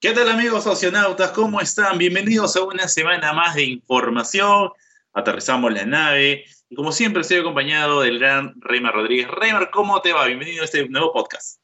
¿Qué tal amigos oceanautas? ¿Cómo están? Bienvenidos a una semana más de información. Aterrizamos la nave y como siempre estoy acompañado del gran Reimer Rodríguez. Reimer, ¿cómo te va? Bienvenido a este nuevo podcast.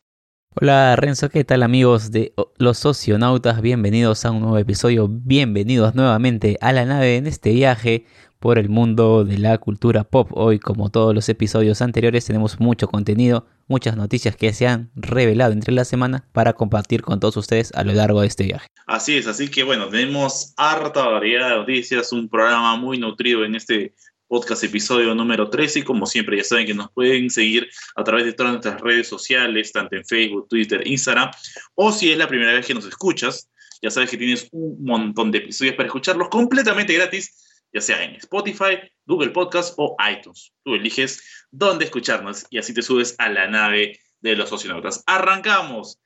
Hola Renzo, ¿qué tal amigos de los oceanautas? Bienvenidos a un nuevo episodio, bienvenidos nuevamente a la nave en este viaje por el mundo de la cultura pop. Hoy, como todos los episodios anteriores, tenemos mucho contenido, muchas noticias que se han revelado entre la semana para compartir con todos ustedes a lo largo de este viaje. Así es, así que bueno, tenemos harta variedad de noticias, un programa muy nutrido en este podcast episodio número 13 y como siempre ya saben que nos pueden seguir a través de todas nuestras redes sociales, tanto en Facebook, Twitter, Instagram, o si es la primera vez que nos escuchas, ya sabes que tienes un montón de episodios para escucharlos completamente gratis ya sea en Spotify, Google Podcast o iTunes. Tú eliges dónde escucharnos y así te subes a la nave de los socionautas. Arrancamos.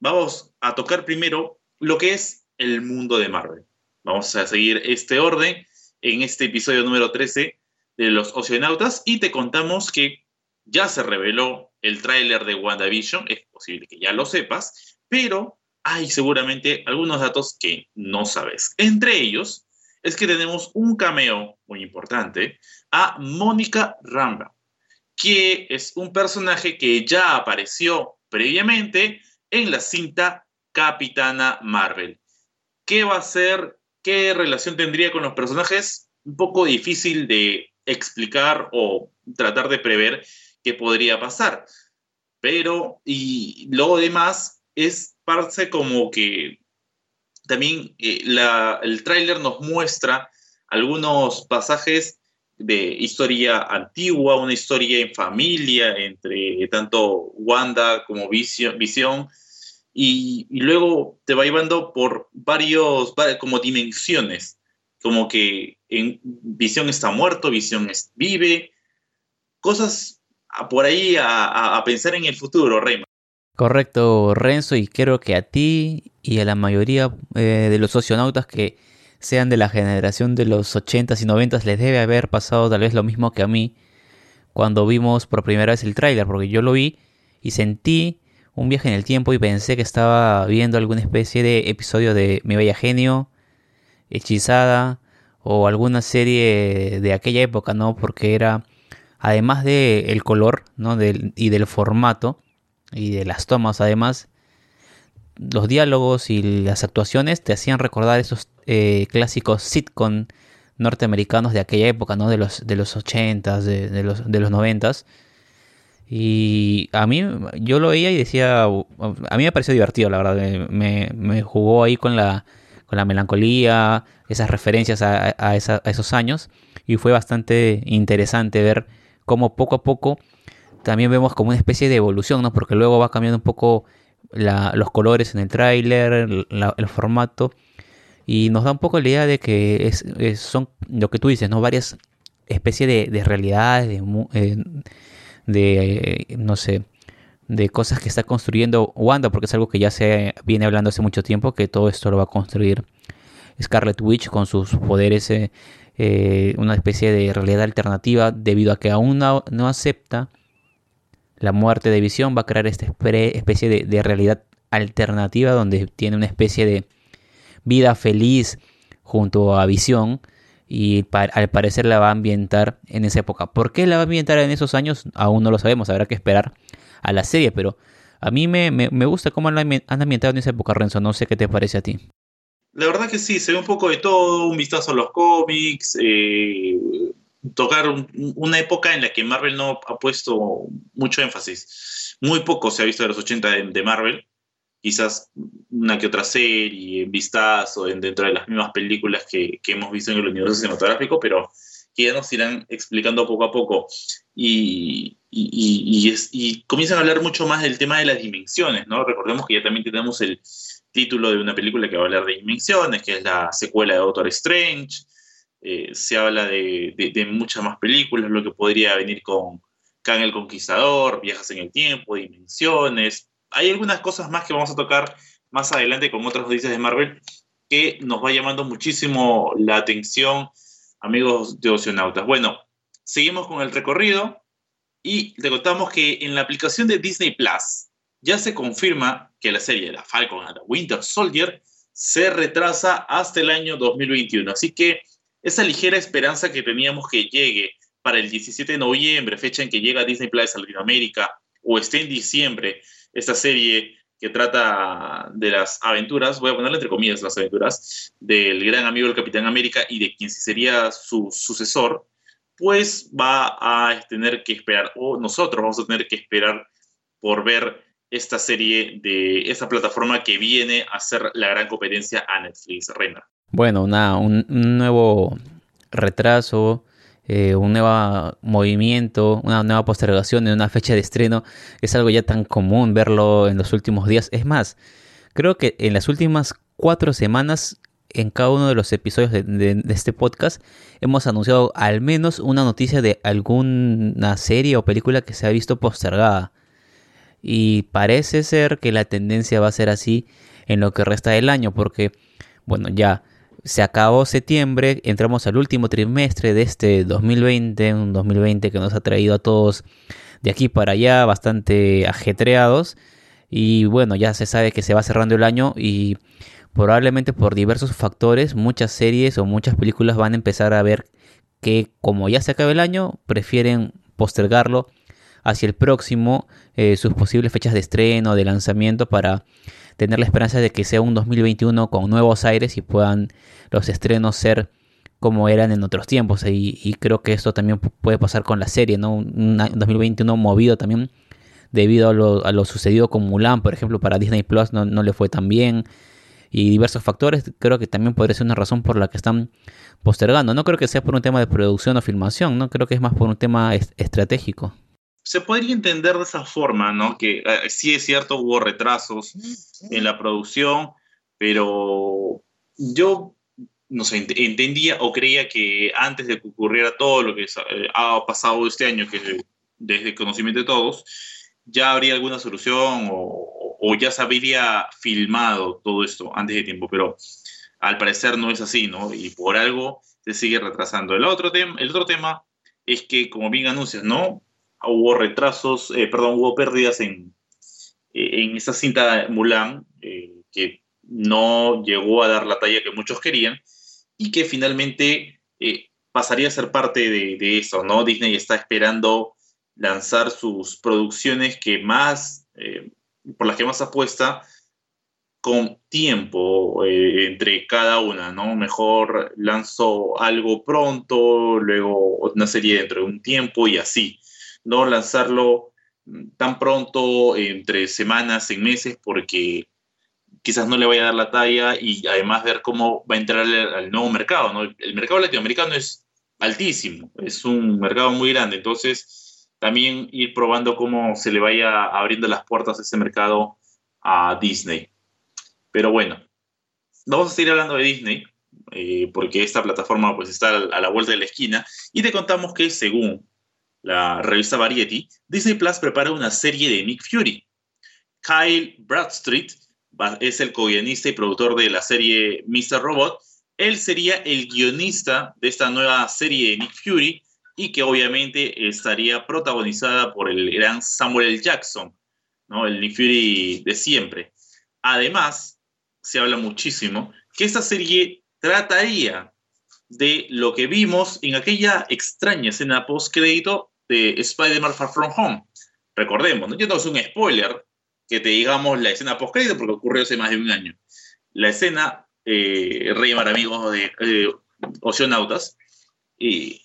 Vamos a tocar primero lo que es el mundo de Marvel. Vamos a seguir este orden en este episodio número 13 de los oceanautas y te contamos que ya se reveló el tráiler de WandaVision, es posible que ya lo sepas, pero hay seguramente algunos datos que no sabes. Entre ellos, es que tenemos un cameo muy importante a Mónica Ramba, que es un personaje que ya apareció previamente en la cinta Capitana Marvel. ¿Qué va a ser? ¿Qué relación tendría con los personajes? Un poco difícil de explicar o tratar de prever qué podría pasar. Pero, y lo demás es parece como que también eh, el tráiler nos muestra algunos pasajes de historia antigua, una historia en familia entre tanto Wanda como Visión, y, luego te va llevando por varios, como dimensiones, como que en Visión está muerto, Visión vive, cosas por ahí a, pensar en el futuro, Reyma. Correcto, Renzo, y creo que a ti y a la mayoría eh, de los socionautas que sean de la generación de los 80s y 90s les debe haber pasado tal vez lo mismo que a mí cuando vimos por primera vez el tráiler, porque yo lo vi y sentí un viaje en el tiempo y pensé que estaba viendo alguna especie de episodio de Mi Bella Genio, Hechizada o alguna serie de aquella época, ¿no? Porque era, además del el color, ¿no? Del, y del formato y de las tomas, además, los diálogos y las actuaciones te hacían recordar esos eh, clásicos sitcom norteamericanos de aquella época, ¿no? De los, de los 80s, de, los, de los 90s. Y a mí, yo lo veía y decía, a mí me pareció divertido, la verdad. Me, me jugó ahí con la, con la melancolía, esas referencias a, esos años. Y fue bastante interesante ver cómo poco a poco también vemos como una especie de evolución, ¿no? Porque luego va cambiando un poco los colores en el tráiler, el, formato, y nos da un poco la idea de que es, son lo que tú dices, ¿no? Varias especies de, de realidades, de, eh, de, no sé, de cosas que está construyendo Wanda, porque es algo que ya se viene hablando hace mucho tiempo, que todo esto lo va a construir Scarlet Witch con sus poderes, eh, eh, una especie de realidad alternativa, debido a que aún no acepta la muerte de Visión va a crear esta especie de, realidad alternativa donde tiene una especie de vida feliz junto a Visión y al parecer la va a ambientar en esa época. ¿Por qué la va a ambientar en esos años? Aún no lo sabemos, habrá que esperar a la serie, pero a mí me, gusta cómo han ambientado en esa época, Renzo, no sé qué te parece a ti. La verdad que sí, se ve un poco de todo, un vistazo a los cómics, eh, tocar una época en la que Marvel no ha puesto mucho énfasis. Muy poco se ha visto de los 80 de, Marvel, quizás una que otra serie, en vistazo, dentro de las mismas películas que, hemos visto en el universo cinematográfico, pero que ya nos irán explicando poco a poco. Y, y, comienzan a hablar mucho más del tema de las dimensiones, ¿no? Recordemos que ya también tenemos el título de una película que va a hablar de dimensiones, que es la secuela de Doctor Strange. Eh, se habla de, muchas más películas, lo que podría venir con Kang el Conquistador, Viajas en el Tiempo, Dimensiones. Hay algunas cosas más que vamos a tocar más adelante con otras noticias de Marvel que nos va llamando muchísimo la atención, amigos de Oceanautas. Bueno, seguimos con el recorrido y te contamos que en la aplicación de Disney Plus ya se confirma que la serie de la Falcon and Winter Soldier se retrasa hasta el año 2021. Así que esa ligera esperanza que teníamos que llegue para el 17 de noviembre, fecha en que llega Disney Plus a Latinoamérica, o esté en diciembre esta serie que trata de las aventuras, voy a ponerle entre comillas las aventuras, del gran amigo del Capitán América y de quien sería su sucesor, pues va a tener que esperar, o nosotros vamos a tener que esperar por ver esta serie de esta plataforma que viene a ser la gran competencia a Netflix, Reina. Bueno, una, un, nuevo retraso, eh, un nuevo movimiento, una nueva postergación de una fecha de estreno es algo ya tan común verlo en los últimos días. Es más, creo que en las últimas cuatro semanas en cada uno de los episodios de, este podcast hemos anunciado al menos una noticia de alguna serie o película que se ha visto postergada. Y parece ser que la tendencia va a ser así en lo que resta del año, porque, bueno, ya se acabó septiembre, entramos al último trimestre de este 2020, un 2020 que nos ha traído a todos de aquí para allá bastante ajetreados. Y bueno, ya se sabe que se va cerrando el año y probablemente por diversos factores muchas series o muchas películas van a empezar a ver que como ya se acaba el año, prefieren postergarlo hacia el próximo eh, sus posibles fechas de estreno, de lanzamiento para tener la esperanza de que sea un 2021 con nuevos aires y puedan los estrenos ser como eran en otros tiempos. Y, creo que esto también puede pasar con la serie, ¿no? Un 2021 movido también debido a lo, sucedido con Mulan, por ejemplo, para Disney Plus no, no le fue tan bien. Y diversos factores, creo que también podría ser una razón por la que están postergando. No creo que sea por un tema de producción o filmación, no creo que es más por un tema estratégico se podría entender de esa forma, ¿no? Que eh, sí es cierto, hubo retrasos en la producción, pero yo, no sé, entendía o creía que antes de que ocurriera todo lo que eh, ha pasado este año, que desde el conocimiento de todos, ya habría alguna solución o, o ya se habría filmado todo esto antes de tiempo, pero al parecer no es así, ¿no? Y por algo se sigue retrasando. El otro, el otro tema es que, como bien anuncias, ¿no? Hubo retrasos, eh, perdón, hubo pérdidas en, eh, en esa cinta Mulan, eh, que no llegó a dar la talla que muchos querían, y que finalmente pasaría a ser parte de, de, eso, ¿no? Disney está esperando lanzar sus producciones que más, por las que más apuesta, con tiempo entre cada una, ¿no? Mejor lanzo algo pronto, luego una serie dentro de un tiempo y así no lanzarlo tan pronto, entre semanas, en meses, porque quizás no le vaya a dar la talla y además ver cómo va a entrar al, nuevo mercado. ¿no? El mercado latinoamericano es altísimo, es un mercado muy grande, entonces también ir probando cómo se le vaya abriendo las puertas a ese mercado a Disney. Pero bueno, vamos a seguir hablando de Disney, eh, porque esta plataforma pues está a la vuelta de la esquina, y te contamos que según la revista Variety, Disney Plus prepara una serie de Nick Fury. Kyle Bradstreet es el co-guionista y productor de la serie Mr. Robot. Él sería el guionista de esta nueva serie de Nick Fury y que obviamente estaría protagonizada por el gran Samuel. Jackson, ¿no? el Nick Fury de siempre. Además, se habla muchísimo que esta serie trataría de lo que vimos en aquella extraña escena post-crédito de Spider-Man Far From Home. Recordemos, no quiero es un spoiler que te digamos la escena post-crédito porque ocurrió hace más de un año. La escena, eh, Rey Mar amigos de eh, Oceanautas, y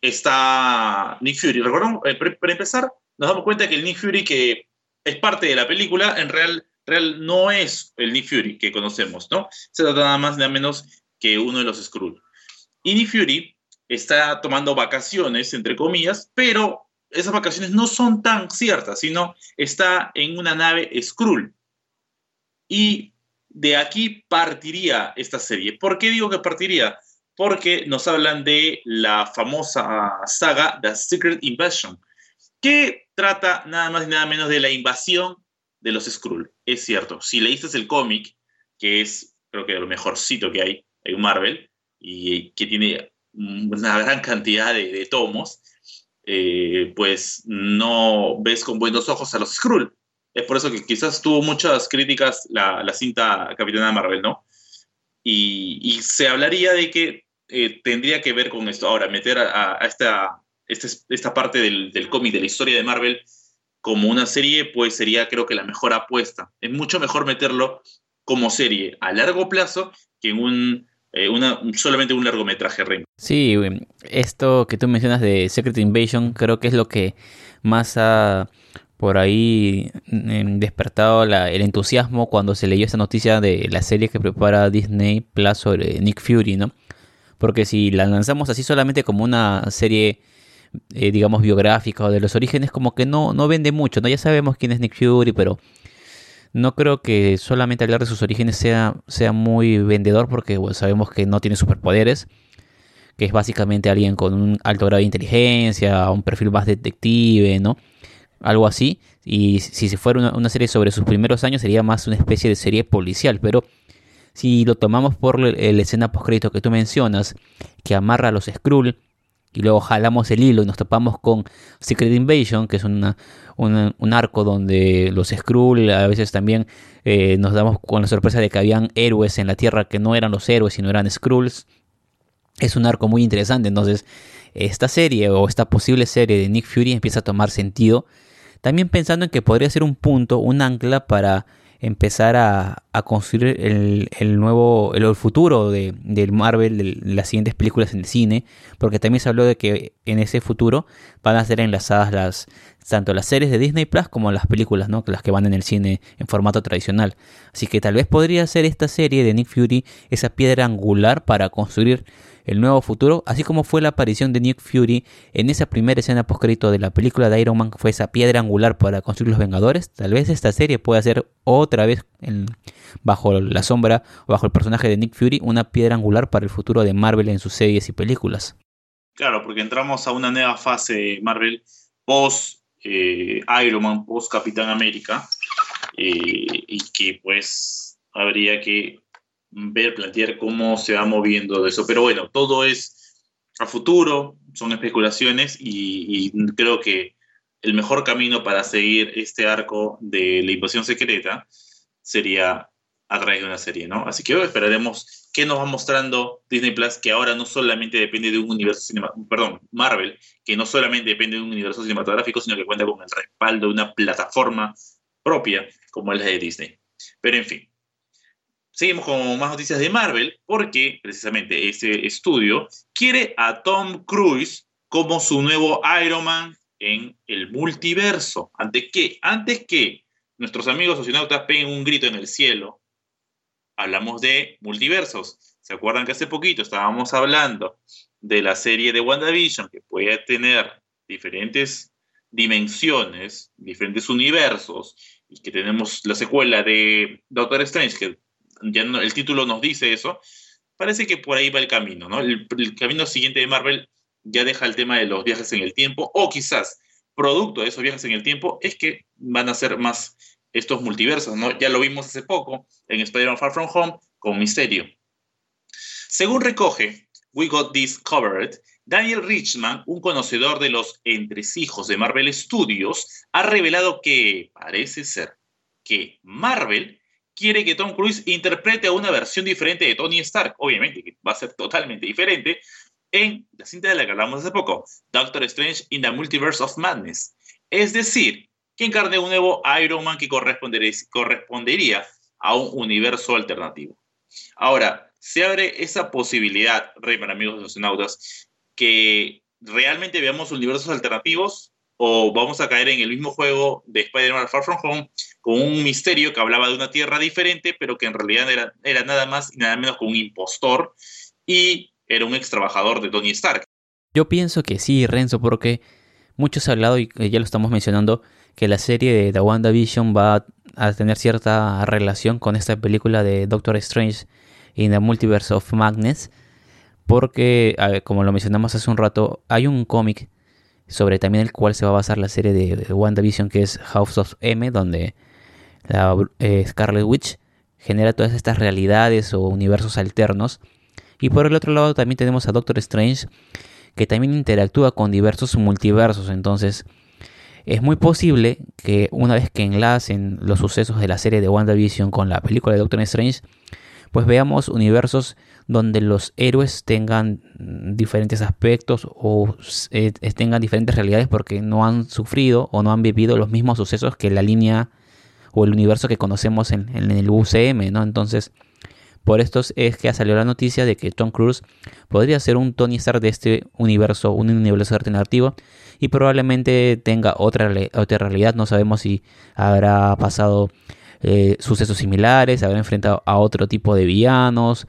está Nick Fury. Recordemos, eh, para empezar, nos damos cuenta que el Nick Fury que es parte de la película, en real, real no es el Nick Fury que conocemos, ¿no? Se trata nada más nada menos que uno de los Skrull. Y Nick Fury está tomando vacaciones, entre comillas, pero esas vacaciones no son tan ciertas, sino está en una nave Skrull. Y de aquí partiría esta serie. ¿Por qué digo que partiría? Porque nos hablan de la famosa saga The Secret Invasion, que trata nada más y nada menos de la invasión de los Skrull. Es cierto, si leíste el cómic, que es creo que lo mejorcito que hay en Marvel, y que tiene una gran cantidad de, tomos, eh, pues no ves con buenos ojos a los Skrull. Es por eso que quizás tuvo muchas críticas la, la cinta Capitana Marvel, ¿no? Y, se hablaría de que eh, tendría que ver con esto. Ahora, meter a, esta, este, esta, parte del, del cómic, de la historia de Marvel, como una serie, pues sería creo que la mejor apuesta. Es mucho mejor meterlo como serie a largo plazo que en un eh, solamente un largometraje ring. Sí, esto que tú mencionas de Secret Invasion creo que es lo que más ha por ahí mm, despertado el entusiasmo cuando se leyó esta noticia de la serie que prepara Disney Plus sobre Nick Fury, ¿no? Porque si la lanzamos así solamente como una serie, eh, digamos, biográfica o de los orígenes, como que no, no vende mucho, ¿no? Ya sabemos quién es Nick Fury, pero no creo que solamente hablar de sus orígenes sea, sea muy vendedor porque sabemos que no tiene superpoderes, que es básicamente alguien con un alto grado de inteligencia, un perfil más detective, ¿no? Algo así. Y si fuera una, serie sobre sus primeros años sería más una especie de serie policial, pero si lo tomamos por la escena postcrédito que tú mencionas, que amarra a los Skrull, y luego jalamos el hilo y nos topamos con Secret Invasion, que es una, un arco donde los Skrull a veces también eh, nos damos con la sorpresa de que habían héroes en la Tierra que no eran los héroes, sino eran Skrulls. Es un arco muy interesante, entonces esta serie o esta posible serie de Nick Fury empieza a tomar sentido. También pensando en que podría ser un punto, un ancla para empezar a, construir el, nuevo, el, futuro de, del Marvel, de las siguientes películas en el cine, porque también se habló de que en ese futuro van a ser enlazadas las tanto las series de Disney Plus como las películas, ¿no? las que van en el cine en formato tradicional. Así que tal vez podría ser esta serie de Nick Fury esa piedra angular para construir el nuevo futuro, así como fue la aparición de Nick Fury en esa primera escena postcrédito de la película de Iron Man, fue esa piedra angular para construir los Vengadores. Tal vez esta serie pueda ser otra vez bajo la sombra o bajo el personaje de Nick Fury una piedra angular para el futuro de Marvel en sus series y películas. Claro, porque entramos a una nueva fase Marvel post eh, Iron Man, post Capitán América, eh, y que pues habría que ver, plantear cómo se va moviendo eso. Pero bueno, todo es a futuro, son especulaciones y, creo que el mejor camino para seguir este arco de la invasión secreta sería a través de una serie, ¿no? Así que hoy esperaremos qué nos va mostrando Disney Plus, que ahora no solamente depende de un universo cinematográfico, perdón, Marvel, que no solamente depende de un universo cinematográfico, sino que cuenta con el respaldo de una plataforma propia como es la de Disney. Pero en fin, Seguimos con más noticias de Marvel, porque precisamente ese estudio quiere a Tom Cruise como su nuevo Iron Man en el multiverso. ¿Ante qué? Antes que nuestros amigos socionautas peguen un grito en el cielo, hablamos de multiversos. ¿Se acuerdan que hace poquito estábamos hablando de la serie de WandaVision que puede tener diferentes dimensiones, diferentes universos, y que tenemos la secuela de Doctor Strange que el título nos dice eso, parece que por ahí va el camino, ¿no? El, camino siguiente de Marvel ya deja el tema de los viajes en el tiempo, o quizás producto de esos viajes en el tiempo es que van a ser más estos multiversos, ¿no? Ya lo vimos hace poco en Spider-Man Far From Home con Misterio. Según recoge We Got This Covered, Daniel Richman, un conocedor de los entresijos de Marvel Studios, ha revelado que parece ser que Marvel quiere que Tom Cruise interprete a una versión diferente de Tony Stark, obviamente, que va a ser totalmente diferente, en la cinta de la que hablamos hace poco, Doctor Strange in the Multiverse of Madness. Es decir, que encarne un nuevo Iron Man que correspondería a un universo alternativo. Ahora, se abre esa posibilidad, Rey, para amigos de los que realmente veamos universos alternativos o vamos a caer en el mismo juego de Spider-Man Far From Home con un misterio que hablaba de una tierra diferente, pero que en realidad era, era nada más y nada menos que un impostor y era un ex trabajador de Tony Stark. Yo pienso que sí, Renzo, porque muchos han hablado y ya lo estamos mencionando, que la serie de The WandaVision va a tener cierta relación con esta película de Doctor Strange in the Multiverse of Madness, porque, como lo mencionamos hace un rato, hay un cómic sobre también el cual se va a basar la serie de, WandaVision que es House of M, donde la eh, Scarlet Witch genera todas estas realidades o universos alternos. Y por el otro lado también tenemos a Doctor Strange, que también interactúa con diversos multiversos. Entonces, Es muy posible que una vez que enlacen los sucesos de la serie de WandaVision con la película de Doctor Strange, pues veamos universos donde los héroes tengan diferentes aspectos o eh, tengan diferentes realidades porque no han sufrido o no han vivido los mismos sucesos que la línea o el universo que conocemos en, el UCM, ¿no? Entonces, por esto es que ha salido la noticia de que Tom Cruise podría ser un Tony Stark de este universo, un universo alternativo, y probablemente tenga otra, otra realidad. No sabemos si habrá pasado eh, sucesos similares, habrá enfrentado a otro tipo de villanos,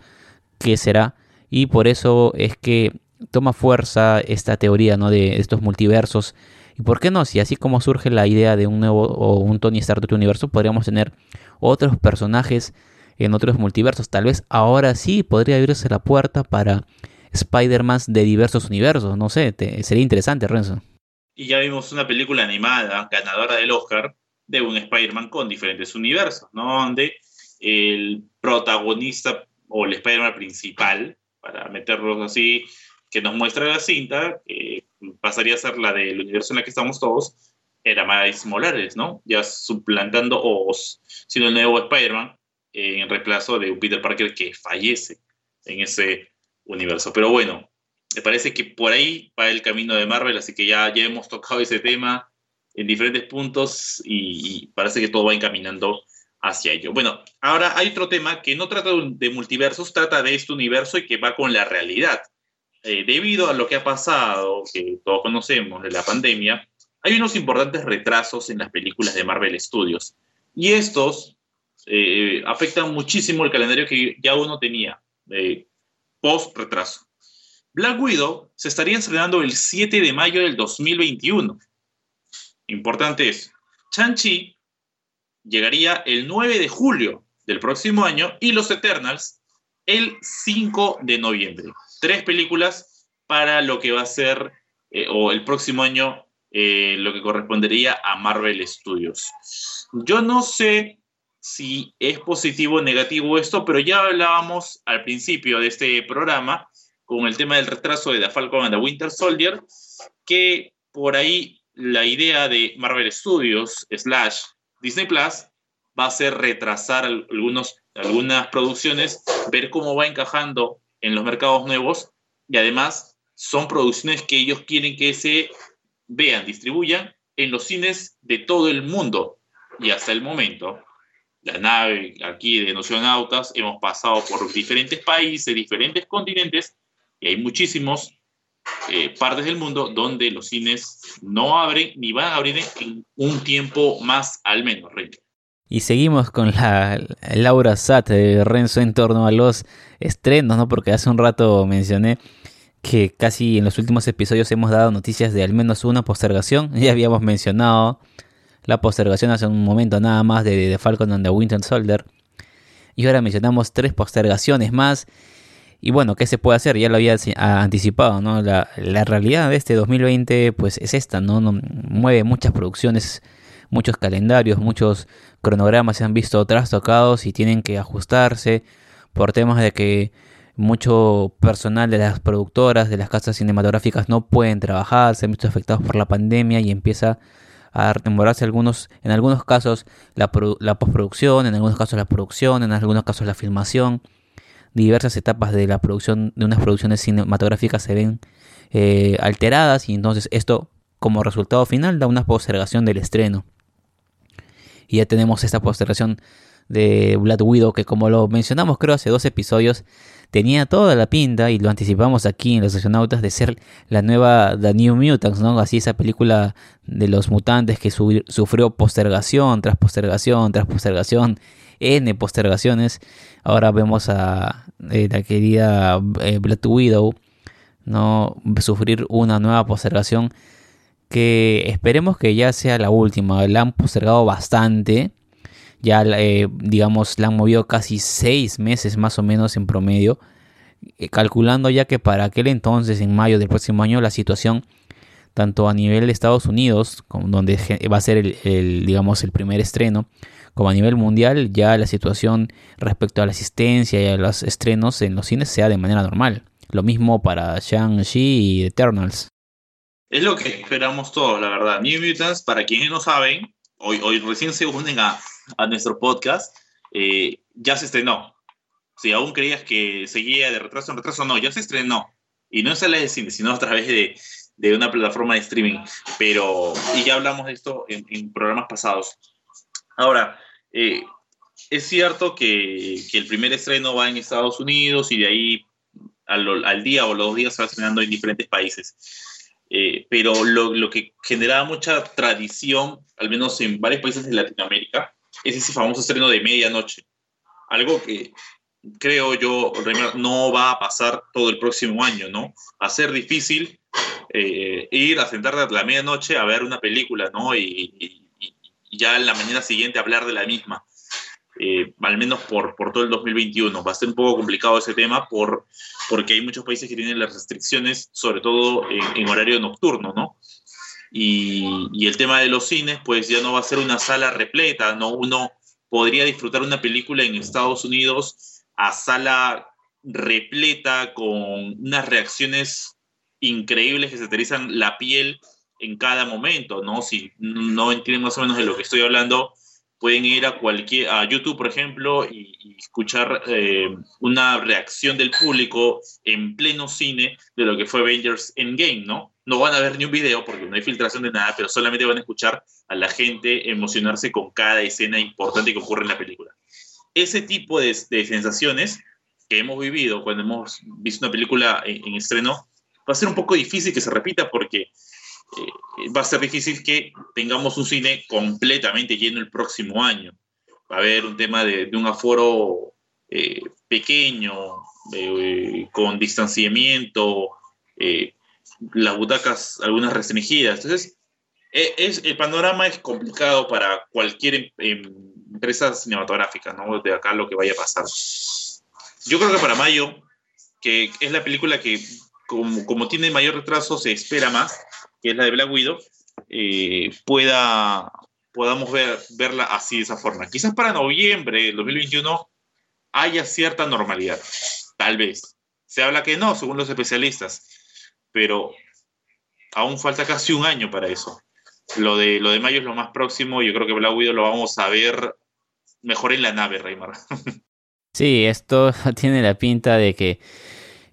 qué será. Y por eso es que toma fuerza esta teoría ¿no? de estos multiversos ¿Y por qué no? Si así como surge la idea de un nuevo o un Tony Stark de otro universo, podríamos tener otros personajes en otros multiversos. Tal vez ahora sí podría abrirse la puerta para Spider-Man de diversos universos. No sé, sería interesante, Renzo. Y ya vimos una película animada ganadora del Oscar de un Spider-Man con diferentes universos, ¿no? Donde el protagonista o el Spider-Man principal, para meterlos así, que nos muestra la cinta, que pasaría a ser la del universo en el que estamos todos, era Miles Morales, ¿no? Ya suplantando o siendo el nuevo Spider-Man en reemplazo de un Peter Parker que fallece en ese universo. Pero bueno, me parece que por ahí va el camino de Marvel, así que ya, ya hemos tocado ese tema en diferentes puntos y, parece que todo va encaminando hacia ello. Bueno, ahora hay otro tema que no trata de multiversos, trata de este universo y que va con la realidad. Eh, debido a lo que ha pasado, que todos conocemos de la pandemia, hay unos importantes retrasos en las películas de Marvel Studios. Y estos eh, afectan muchísimo el calendario que ya uno tenía, eh, post-retraso. Black Widow se estaría estrenando el 7 de mayo del 2021. Importante es, Chan-Chi llegaría el 9 de julio del próximo año y los Eternals el 5 de noviembre tres películas para lo que va a ser, eh, o el próximo año, eh, lo que correspondería a Marvel Studios. Yo no sé si es positivo o negativo esto, pero ya hablábamos al principio de este programa con el tema del retraso de The Falcon and the Winter Soldier, que por ahí la idea de Marvel Studios slash Disney Plus va a ser retrasar algunos, algunas producciones, ver cómo va encajando en los mercados nuevos y además son producciones que ellos quieren que se vean, distribuyan en los cines de todo el mundo. Y hasta el momento, la nave aquí de Nocionautas, hemos pasado por diferentes países, diferentes continentes, y hay muchísimos eh, partes del mundo donde los cines no abren ni van a abrir en un tiempo más al menos, y seguimos con la Laura Sat de Renzo en torno a los estrenos, ¿no? Porque hace un rato mencioné que casi en los últimos episodios hemos dado noticias de al menos una postergación. Ya habíamos mencionado la postergación hace un momento nada más de, The Falcon and the Winter Soldier. Y ahora mencionamos tres postergaciones más. Y bueno, ¿qué se puede hacer? Ya lo había anticipado, ¿no? La, la realidad de este 2020 pues es esta, ¿no? Mueve muchas producciones muchos calendarios, muchos cronogramas se han visto trastocados y tienen que ajustarse por temas de que mucho personal de las productoras, de las casas cinematográficas no pueden trabajar, se han visto afectados por la pandemia y empieza a demorarse algunos, en algunos casos la, la, postproducción, en algunos casos la producción, en algunos casos la filmación. Diversas etapas de la producción de unas producciones cinematográficas se ven eh, alteradas y entonces esto como resultado final da una postergación del estreno. Y ya tenemos esta postergación de Black Widow que como lo mencionamos creo hace dos episodios tenía toda la pinta y lo anticipamos aquí en los astronautas de ser la nueva The New Mutants, ¿no? Así esa película de los mutantes que sufrió postergación tras postergación tras postergación, N postergaciones. Ahora vemos a eh, la querida eh, Black Widow no sufrir una nueva postergación que esperemos que ya sea la última. La han postergado bastante. Ya, eh, digamos, la han movido casi seis meses más o menos en promedio. Eh, calculando ya que para aquel entonces, en mayo del próximo año, la situación, tanto a nivel de Estados Unidos, donde va a ser el, digamos, el primer estreno, como a nivel mundial, ya la situación respecto a la asistencia y a los estrenos en los cines sea de manera normal. Lo mismo para Shang-Chi y Eternals. Es lo que esperamos todos, la verdad. New Mutants, para quienes no saben, hoy, hoy recién se unen a, a nuestro podcast, eh, ya se estrenó. Si aún creías que seguía de retraso en retraso, no, ya se estrenó. Y no en salas de cine, sino a través de, de una plataforma de streaming. Pero, y ya hablamos de esto en, en programas pasados. Ahora, eh, es cierto que, que, el primer estreno va en Estados Unidos y de ahí al, al día o los días se va estrenando en diferentes países. Eh, pero lo, lo, que generaba mucha tradición, al menos en varios países de Latinoamérica, es ese famoso estreno de medianoche. Algo que creo yo no va a pasar todo el próximo año, ¿no? A ser difícil eh, ir a sentarte a la medianoche a ver una película, ¿no? Y, y, y ya en la mañana siguiente hablar de la misma. Eh, al menos por, por todo el 2021. Va a ser un poco complicado ese tema por, porque hay muchos países que tienen las restricciones, sobre todo en, horario nocturno, ¿no? Y, el tema de los cines, pues ya no va a ser una sala repleta, ¿no? Uno podría disfrutar una película en Estados Unidos a sala repleta con unas reacciones increíbles que se aterrizan la piel en cada momento, ¿no? Si no entienden más o menos de lo que estoy hablando, pueden ir a cualquier a YouTube, por ejemplo, y, y escuchar eh, una reacción del público en pleno cine de lo que fue Avengers Endgame, ¿no? No van a ver ni un video porque no hay filtración de nada, pero solamente van a escuchar a la gente emocionarse con cada escena importante que ocurre en la película. Ese tipo de, de sensaciones que hemos vivido cuando hemos visto una película en, en estreno va a ser un poco difícil que se repita porque eh, va a ser difícil que tengamos un cine completamente lleno el próximo año. Va a haber un tema de, de un aforo eh, pequeño, eh, con distanciamiento, eh, las butacas algunas restringidas. Entonces, e, es, el panorama es complicado para cualquier em, em, empresa cinematográfica, ¿no? De acá lo que vaya a pasar. Yo creo que para mayo, que es la película que como, como tiene mayor retraso, se espera más, que es la de Black Widow, eh, pueda, podamos ver, verla así de esa forma. Quizás para noviembre del 2021 haya cierta normalidad, tal vez. Se habla que no, según los especialistas, pero aún falta casi un año para eso. Lo de, lo de mayo es lo más próximo, yo creo que Black Widow lo vamos a ver mejor en la nave, Reymar. Sí, esto tiene la pinta de que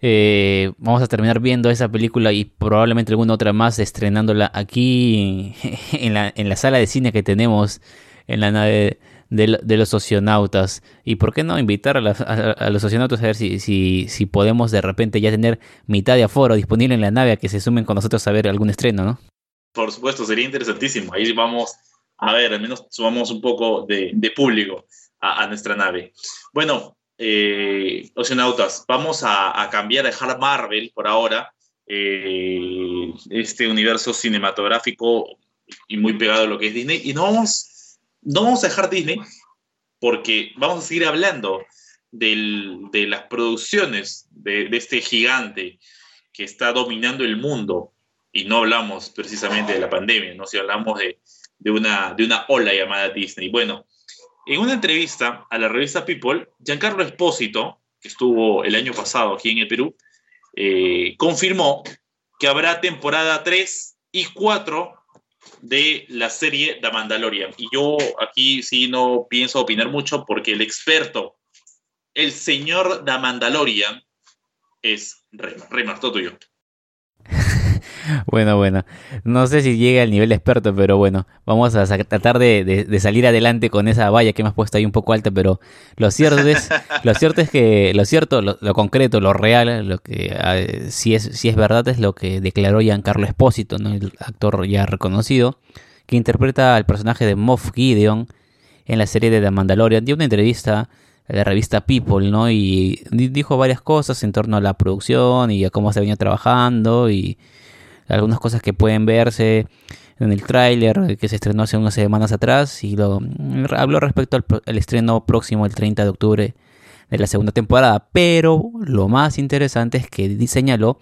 eh, vamos a terminar viendo esa película y probablemente alguna otra más estrenándola aquí en la, en la sala de cine que tenemos en la nave de, los socionautas. Y por qué no invitar a, los socionautas a ver si, si, si podemos de repente ya tener mitad de aforo disponible en la nave a que se sumen con nosotros a ver algún estreno, ¿no? Por supuesto, sería interesantísimo. Ahí vamos a ver, al menos sumamos un poco de, público a nuestra nave. Bueno, eh, Oceanautas, vamos a, a, cambiar, a dejar Marvel por ahora, eh, este universo cinematográfico y muy pegado a lo que es Disney, y no vamos, no vamos a dejar Disney porque vamos a seguir hablando del, de las producciones de, de, este gigante que está dominando el mundo, y no hablamos precisamente de la pandemia, ¿no? si hablamos de, de, una, de una ola llamada Disney. Bueno, en una entrevista a la revista People, Giancarlo Espósito, que estuvo el año pasado aquí en el Perú, eh, confirmó que habrá temporada 3 y 4 de la serie The Mandalorian. Y yo aquí sí no pienso opinar mucho porque el experto, el señor The Mandalorian, es Reymar. Reymar, todo tuyo. Bueno, bueno, no sé si llega al nivel experto, pero bueno, vamos a tratar de, de, salir adelante con esa valla que hemos puesto ahí un poco alta, pero lo cierto es, lo cierto es que, lo cierto, lo, concreto, lo real, lo que uh, si es, si es verdad es lo que declaró Giancarlo Espósito, ¿no? el actor ya reconocido, que interpreta al personaje de Moff Gideon en la serie de The Mandalorian, dio una entrevista la revista People, ¿no? Y dijo varias cosas en torno a la producción y a cómo se venía trabajando y algunas cosas que pueden verse en el tráiler que se estrenó hace unas semanas atrás y lo habló respecto al, al, estreno próximo el 30 de octubre de la segunda temporada. Pero lo más interesante es que señaló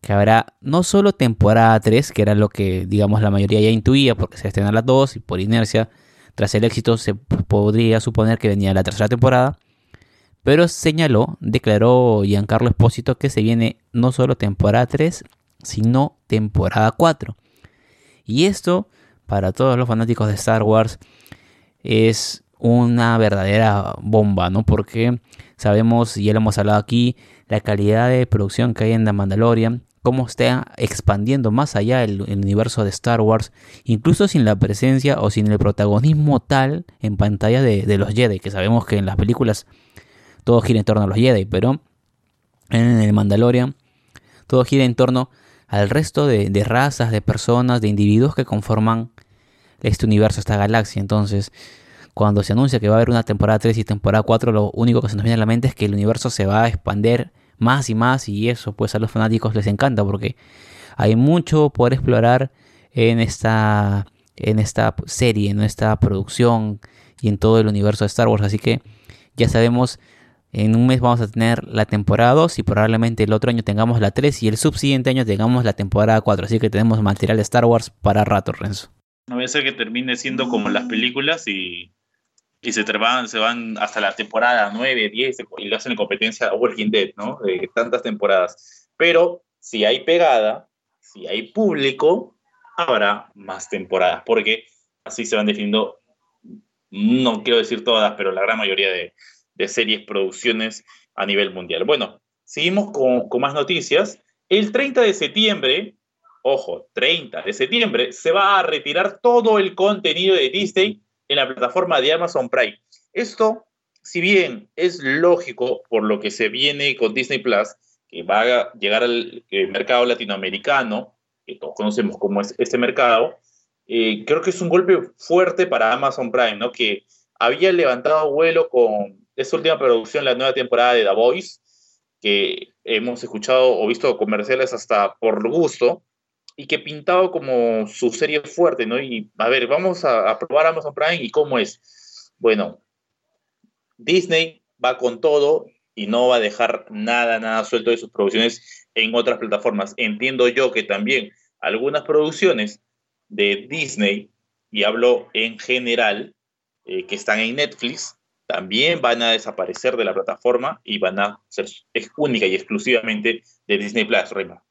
que habrá no solo temporada 3, que era lo que digamos la mayoría ya intuía porque se estrenan las dos y por inercia tras el éxito se podría suponer que venía la tercera temporada. Pero señaló, declaró Giancarlo Espósito que se viene no solo temporada 3, sino temporada 4. Y esto, para todos los fanáticos de Star Wars, es una verdadera bomba, ¿no? Porque sabemos, y ya lo hemos hablado aquí, la calidad de producción que hay en The Mandalorian, cómo está expandiendo más allá el, universo de Star Wars, incluso sin la presencia o sin el protagonismo tal en pantalla de, los Jedi, que sabemos que en las películas todo gira en torno a los Jedi, pero en el Mandalorian todo gira en torno al resto de, razas, de personas, de individuos que conforman este universo, esta galaxia. Entonces, cuando se anuncia que va a haber una temporada 3 y temporada 4, lo único que se nos viene a la mente es que el universo se va a expandir más y más y eso pues a los fanáticos les encanta porque hay mucho por explorar en esta, en esta serie, en esta producción y en todo el universo de Star Wars. Así que ya sabemos, en un mes vamos a tener la temporada 2 y probablemente el otro año tengamos la 3 y el subsiguiente año tengamos la temporada 4. Así que tenemos material de Star Wars para rato, Renzo. No voy a ser que termine siendo como las películas y y se, van, se van hasta la temporada 9, 10 y le hacen competencia a Walking Dead, ¿no? De tantas temporadas. Pero si hay pegada, si hay público, habrá más temporadas, porque así se van definiendo, no quiero decir todas, pero la gran mayoría de, de series, producciones a nivel mundial. Bueno, seguimos con, más noticias. El 30 de septiembre, ojo, 30 de septiembre, se va a retirar todo el contenido de Disney en la plataforma de Amazon Prime. Esto, si bien es lógico por lo que se viene con Disney Plus, que va a llegar al mercado latinoamericano, que todos conocemos como es este mercado, eh, creo que es un golpe fuerte para Amazon Prime, ¿no? Que había levantado vuelo con esta última producción, la nueva temporada de The Voice, que hemos escuchado o visto comerciales hasta por gusto, y que pintaba como su serie fuerte, ¿no? Y a ver, vamos a, probar Amazon Prime y cómo es. Bueno, Disney va con todo y no va a dejar nada, nada suelto de sus producciones en otras plataformas. Entiendo yo que también algunas producciones de Disney, y hablo en general, eh, que están en Netflix, también van a desaparecer de la plataforma y van a ser única y exclusivamente de Disney Plus, Rema.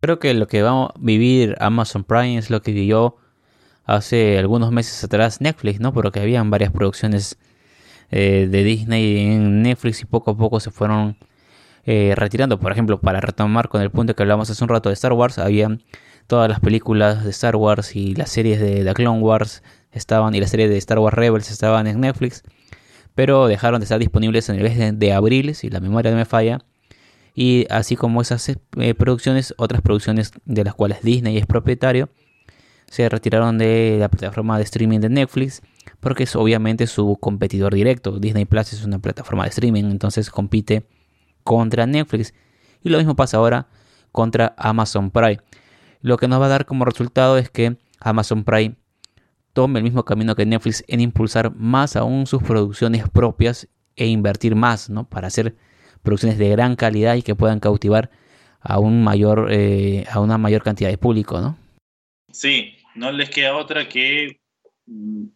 Creo que lo que va a vivir Amazon Prime es lo que vivió hace algunos meses atrás Netflix, ¿no? Porque habían varias producciones eh, de Disney en Netflix y poco a poco se fueron eh, retirando. Por ejemplo, para retomar con el punto que hablamos hace un rato de Star Wars, habían todas las películas de Star Wars y las series de The Clone Wars estaban y la serie de Star Wars Rebels estaban en Netflix, pero dejaron de estar disponibles en el mes de, abril, si la memoria no me falla y así como esas eh, producciones, otras producciones de las cuales Disney es propietario, se retiraron de la plataforma de streaming de Netflix porque es obviamente su competidor directo. Disney Plus es una plataforma de streaming, entonces compite contra Netflix. Y lo mismo pasa ahora contra Amazon Prime. Lo que nos va a dar como resultado es que Amazon Prime tome el mismo camino que Netflix en impulsar más aún sus producciones propias e invertir más, ¿no? Para hacer producciones de gran calidad y que puedan cautivar a un mayor eh, a una mayor cantidad de público, ¿no? Sí, no les queda otra que mm,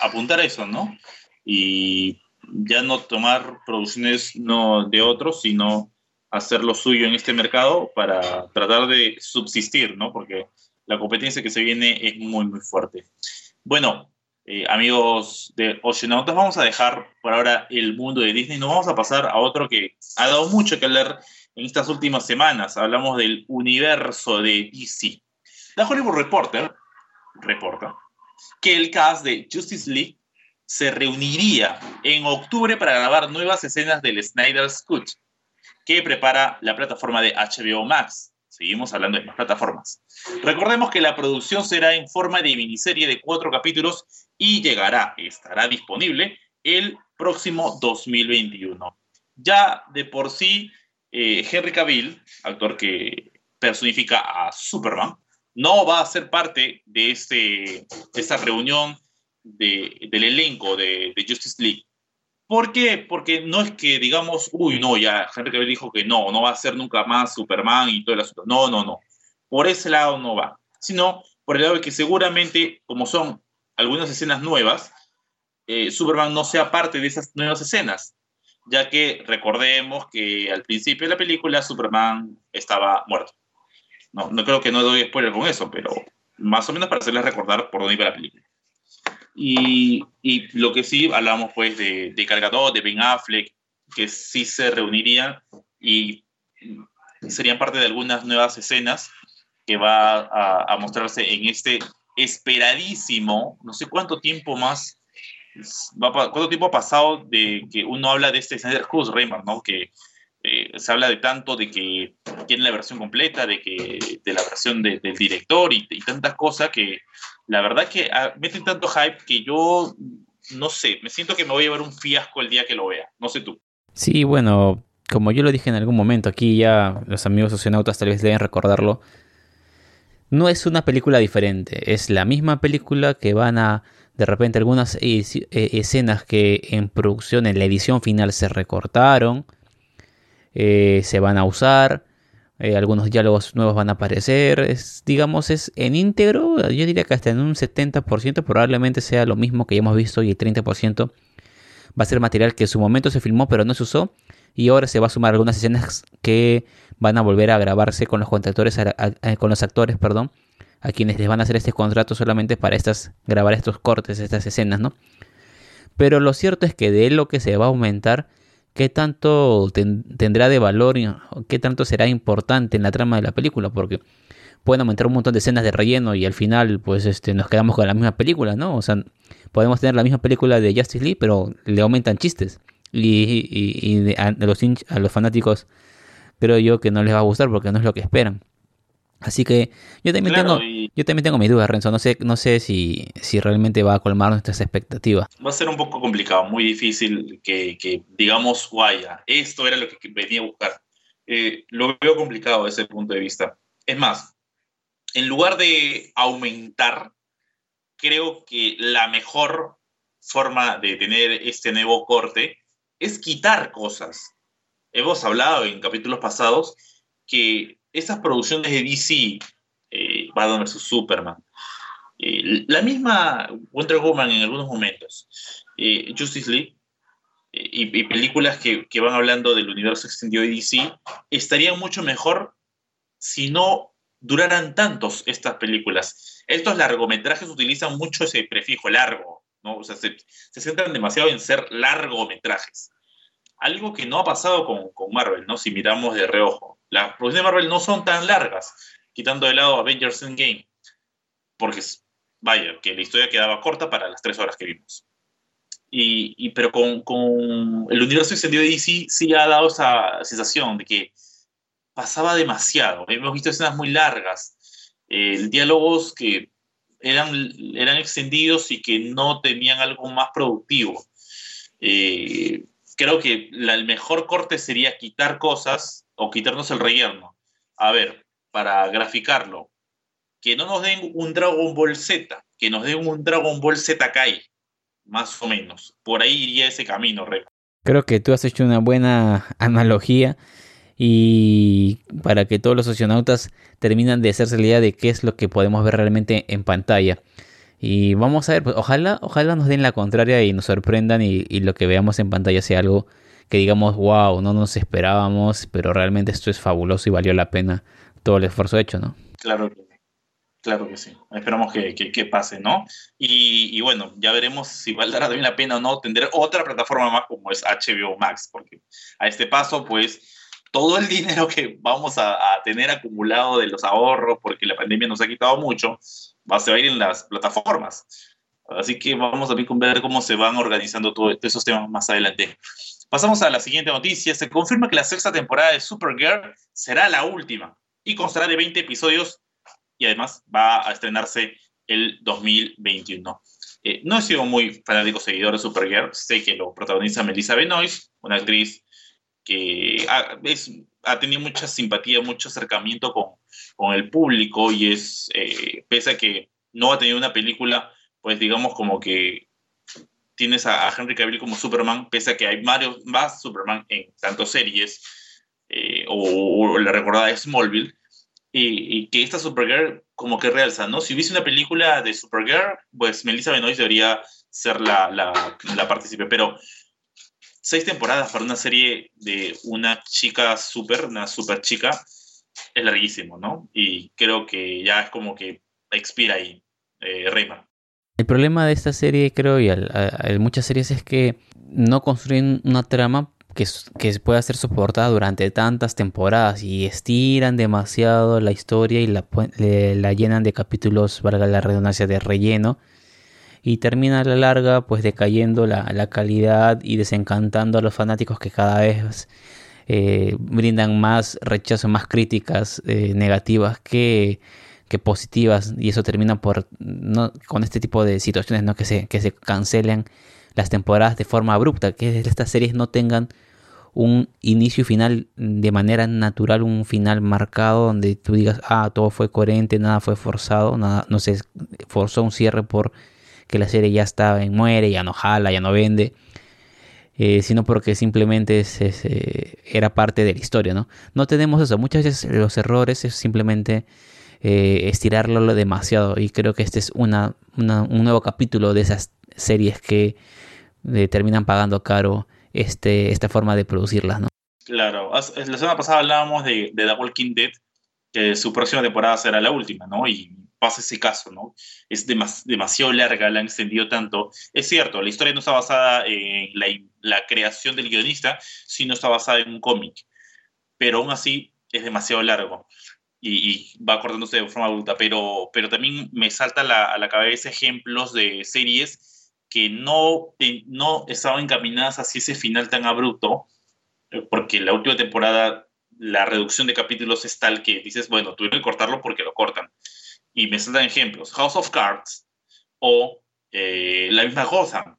apuntar a eso, ¿no? Y ya no tomar producciones no de otros, sino hacer lo suyo en este mercado para tratar de subsistir, ¿no? Porque la competencia que se viene es muy, muy fuerte. Bueno, eh, amigos de Oceanautas, vamos a dejar por ahora el mundo de Disney. Nos vamos a pasar a otro que ha dado mucho que leer en estas últimas semanas. Hablamos del universo de DC. La Hollywood Reporter reporta que el cast de Justice League se reuniría en octubre para grabar nuevas escenas del Snyder's Cut que prepara la plataforma de HBO Max. Seguimos hablando de más plataformas. Recordemos que la producción será en forma de miniserie de cuatro capítulos y llegará, estará disponible el próximo 2021. Ya de por sí, eh, Henry Cavill, actor que personifica a Superman, no va a ser parte de, este, esta reunión del elenco de, de, Justice League. ¿Por qué? Porque no es que digamos, uy, no, ya Henry Cavill dijo que no, no va a ser nunca más Superman y todo el asunto. No, no, no. Por ese lado no va. Sino por el lado de que seguramente, como son algunas escenas nuevas, eh, Superman no sea parte de esas nuevas escenas, ya que recordemos que al principio de la película Superman estaba muerto. No, no creo que no doy spoiler con eso, pero más o menos para hacerles recordar por dónde iba la película. Y, y lo que sí, hablamos pues de, de de Ben Affleck, que sí se reunirían y serían parte de algunas nuevas escenas que va a, a mostrarse en este esperadísimo, no sé cuánto tiempo más, cuánto tiempo ha pasado de que uno habla de este Snyder Cruz, Raymond, ¿no? Que eh, se habla de tanto de que tiene la versión completa, de que de la versión de, del director y, tantas cosas que la verdad que ah, meten tanto hype que yo no sé, me siento que me voy a llevar un fiasco el día que lo vea, no sé tú. Sí, bueno, como yo lo dije en algún momento, aquí ya los amigos oceanautas tal vez deben recordarlo, no es una película diferente, es la misma película que van a de repente algunas e, escenas que en producción, en la edición final se recortaron, eh, se van a usar, eh, algunos diálogos nuevos van a aparecer, es, digamos es en íntegro, yo diría que hasta en un 70% probablemente sea lo mismo que ya hemos visto y el 30% va a ser material que en su momento se filmó pero no se usó y ahora se va a sumar algunas escenas que van a volver a grabarse con los contractores, con los actores, perdón, a quienes les van a hacer este contrato solamente para estas, grabar estos cortes, estas escenas, ¿no? Pero lo cierto es que de lo que se va a aumentar, qué tanto tendrá de valor, qué tanto será importante en la trama de la película, porque pueden aumentar un montón de escenas de relleno y al final pues este, nos quedamos con la misma película, ¿no? O sea, podemos tener la misma película de Justice League, pero le aumentan chistes y, y, a, los a los fanáticos creo yo que no les va a gustar porque no es lo que esperan. Así que yo también tengo yo también tengo mis dudas, Renzo, no sé no sé si, si realmente va a colmar nuestras expectativas. Va a ser un poco complicado, muy difícil que, que digamos, vaya, esto era lo que venía a buscar. Eh, lo veo complicado desde ese punto de vista. Es más, en lugar de aumentar, creo que la mejor forma de tener este nuevo corte es quitar cosas. Hemos hablado en capítulos pasados que esas producciones de DC, eh, Batman vs. Superman, eh, la misma Wonder Woman en algunos momentos, eh, Justice League, eh, y, películas que, que, van hablando del universo extendido de DC, estarían mucho mejor si no duraran tantos estas películas. Estos largometrajes utilizan mucho ese prefijo largo, ¿no? O sea, se, se, centran demasiado en ser largometrajes. Algo que no ha pasado con, con, Marvel, ¿no? Si miramos de reojo. Las producciones de Marvel no son tan largas, quitando de lado Avengers Endgame, porque, vaya, que la historia quedaba corta para las tres horas que vimos. Y, y pero con, con, el universo extendido de DC sí ha dado esa sensación de que pasaba demasiado. Hemos visto escenas muy largas, eh, diálogos que eran, eran extendidos y que no tenían algo más productivo. Eh, creo que la, el mejor corte sería quitar cosas o quitarnos el relleno. A ver, para graficarlo, que no nos den un Dragon Ball Z, que nos den un Dragon Ball Z Kai, más o menos. Por ahí iría ese camino, Rey. Creo que tú has hecho una buena analogía y para que todos los socionautas terminan de hacerse la idea de qué es lo que podemos ver realmente en pantalla. Y vamos a ver, pues, ojalá, ojalá nos den la contraria y nos sorprendan y, lo que veamos en pantalla sea algo que digamos, wow, no nos esperábamos, pero realmente esto es fabuloso y valió la pena todo el esfuerzo hecho, ¿no? Claro que, claro que sí. Esperamos que, que, que pase, ¿no? Y, y, bueno, ya veremos si valdrá también la pena o no tener otra plataforma más como es HBO Max, porque a este paso, pues todo el dinero que vamos a, a, tener acumulado de los ahorros, porque la pandemia nos ha quitado mucho, va, se va a ir en las plataformas. Así que vamos a ver cómo se van organizando todos esos temas más adelante. Pasamos a la siguiente noticia. Se confirma que la sexta temporada de Supergirl será la última y constará de 20 episodios y además va a estrenarse el 2021. Eh, no he sido muy fanático seguidor de Supergirl. Sé que lo protagoniza Melissa Benoist, una actriz que ha, es, ha, tenido mucha simpatía, mucho acercamiento con, con el público y es, eh, pese a que no ha tenido una película, pues digamos como que tienes a, Henry Cavill como Superman, pese a que hay varios más Superman en tantas series, eh, o, o, la recordada Smallville, y, y, que esta Supergirl como que realza, ¿no? Si hubiese una película de Supergirl, pues Melissa Benoist debería ser la, la, la partícipe, pero seis temporadas para una serie de una chica super, una super chica, es larguísimo, ¿no? Y creo que ya es como que expira ahí, eh, El problema de esta serie, creo, y de muchas series es que no construyen una trama que, que pueda ser soportada durante tantas temporadas y estiran demasiado la historia y la, la llenan de capítulos, valga la redundancia, de relleno y termina a la larga pues decayendo la, la, calidad y desencantando a los fanáticos que cada vez eh, brindan más rechazo, más críticas eh, negativas que, que, positivas y eso termina por no, con este tipo de situaciones ¿no? que, se, que se cancelen las temporadas de forma abrupta, que estas series no tengan un inicio y final de manera natural, un final marcado donde tú digas, ah, todo fue coherente, nada fue forzado, nada, no se forzó un cierre por que la serie ya está en muere, ya no jala, ya no vende, eh, sino porque simplemente eh, era parte de la historia, ¿no? No tenemos eso, muchas veces los errores es simplemente eh, estirarlo demasiado y creo que este es una, un nuevo capítulo de esas series que terminan pagando caro este, esta forma de producirlas, ¿no? Claro, la semana pasada hablábamos de, de The Walking Dead, que su próxima temporada será la última, ¿no? Y pasa ese caso, ¿no? Es demasiado larga, la han extendido tanto. Es cierto, la historia no está basada en la, creación del guionista, sino está basada en un cómic, pero aún así es demasiado largo y, va cortándose de forma adulta, pero, pero también me salta a la cabeza ejemplos de series que no, no estaban encaminadas hacia ese final tan abrupto, eh, porque la última temporada la reducción de capítulos es tal que dices, bueno, tuvieron que cortarlo porque lo cortan y me saltan ejemplos, House of Cards o eh, la misma Gotham,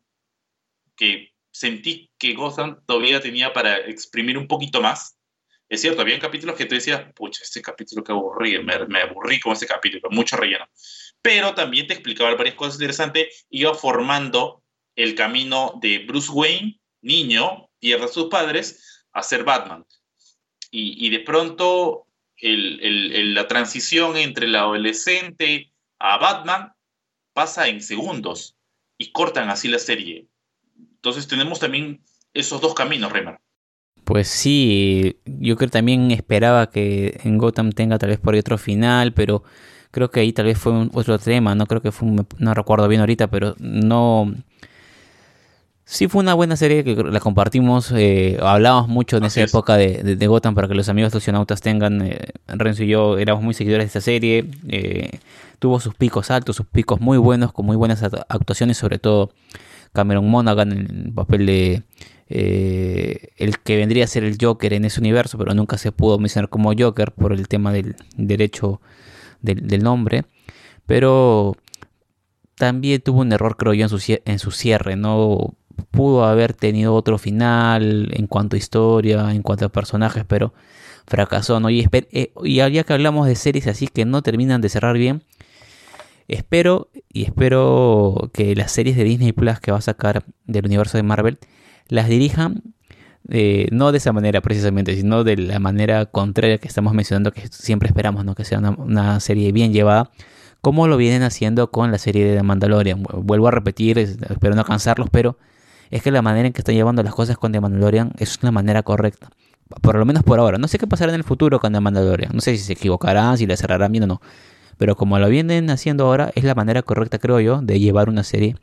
que sentí que Gotham todavía tenía para exprimir un poquito más. Es cierto, había capítulos que tú decías, pucha, este capítulo que aburrí, me, me aburrí con ese capítulo, mucho relleno. Pero también te explicaba varias cosas interesantes, iba formando el camino de Bruce Wayne, niño, pierde a sus padres, a ser Batman. Y, y de pronto el, la transición entre el adolescente a Batman pasa en segundos y cortan así la serie. Entonces tenemos también esos dos caminos, Remer. Pues sí, yo creo que también esperaba que en Gotham tenga tal vez por ahí otro final, pero creo que ahí tal vez fue otro tema, no creo que fue, no recuerdo bien ahorita, pero no, Sí, fue una buena serie que la compartimos. Eh, hablábamos mucho en esa época de, de, Gotham para que los amigos oceanautas tengan. Eh, Renzo y yo éramos muy seguidores de esta serie. Eh, tuvo sus picos altos, sus picos muy buenos, con muy buenas actuaciones, sobre todo Cameron Monaghan en el papel de. Eh, el que vendría a ser el Joker en ese universo, pero nunca se pudo mencionar como Joker por el tema del derecho del, nombre. Pero también tuvo un error, creo yo, en su, cierre, ¿no? pudo haber tenido otro final en cuanto a historia, en cuanto a personajes, pero fracasó. Y, eh, y ya que hablamos de series así que no terminan de cerrar bien, espero y espero que las series de Disney Plus que va a sacar del universo de Marvel las dirijan eh, no de esa manera precisamente, sino de la manera contraria que estamos mencionando, que siempre esperamos, ¿no? Que sea una, serie bien llevada como lo vienen haciendo con la serie de The Mandalorian. Vuelvo a repetir, espero no cansarlos, pero es que la manera en que están llevando las cosas con The Mandalorian es una manera correcta. Por lo menos por ahora. No sé qué pasará en el futuro con The Mandalorian. No sé si se equivocarán, si le cerrarán bien o no. Pero como lo vienen haciendo ahora, es la manera correcta, creo yo, de llevar una serie.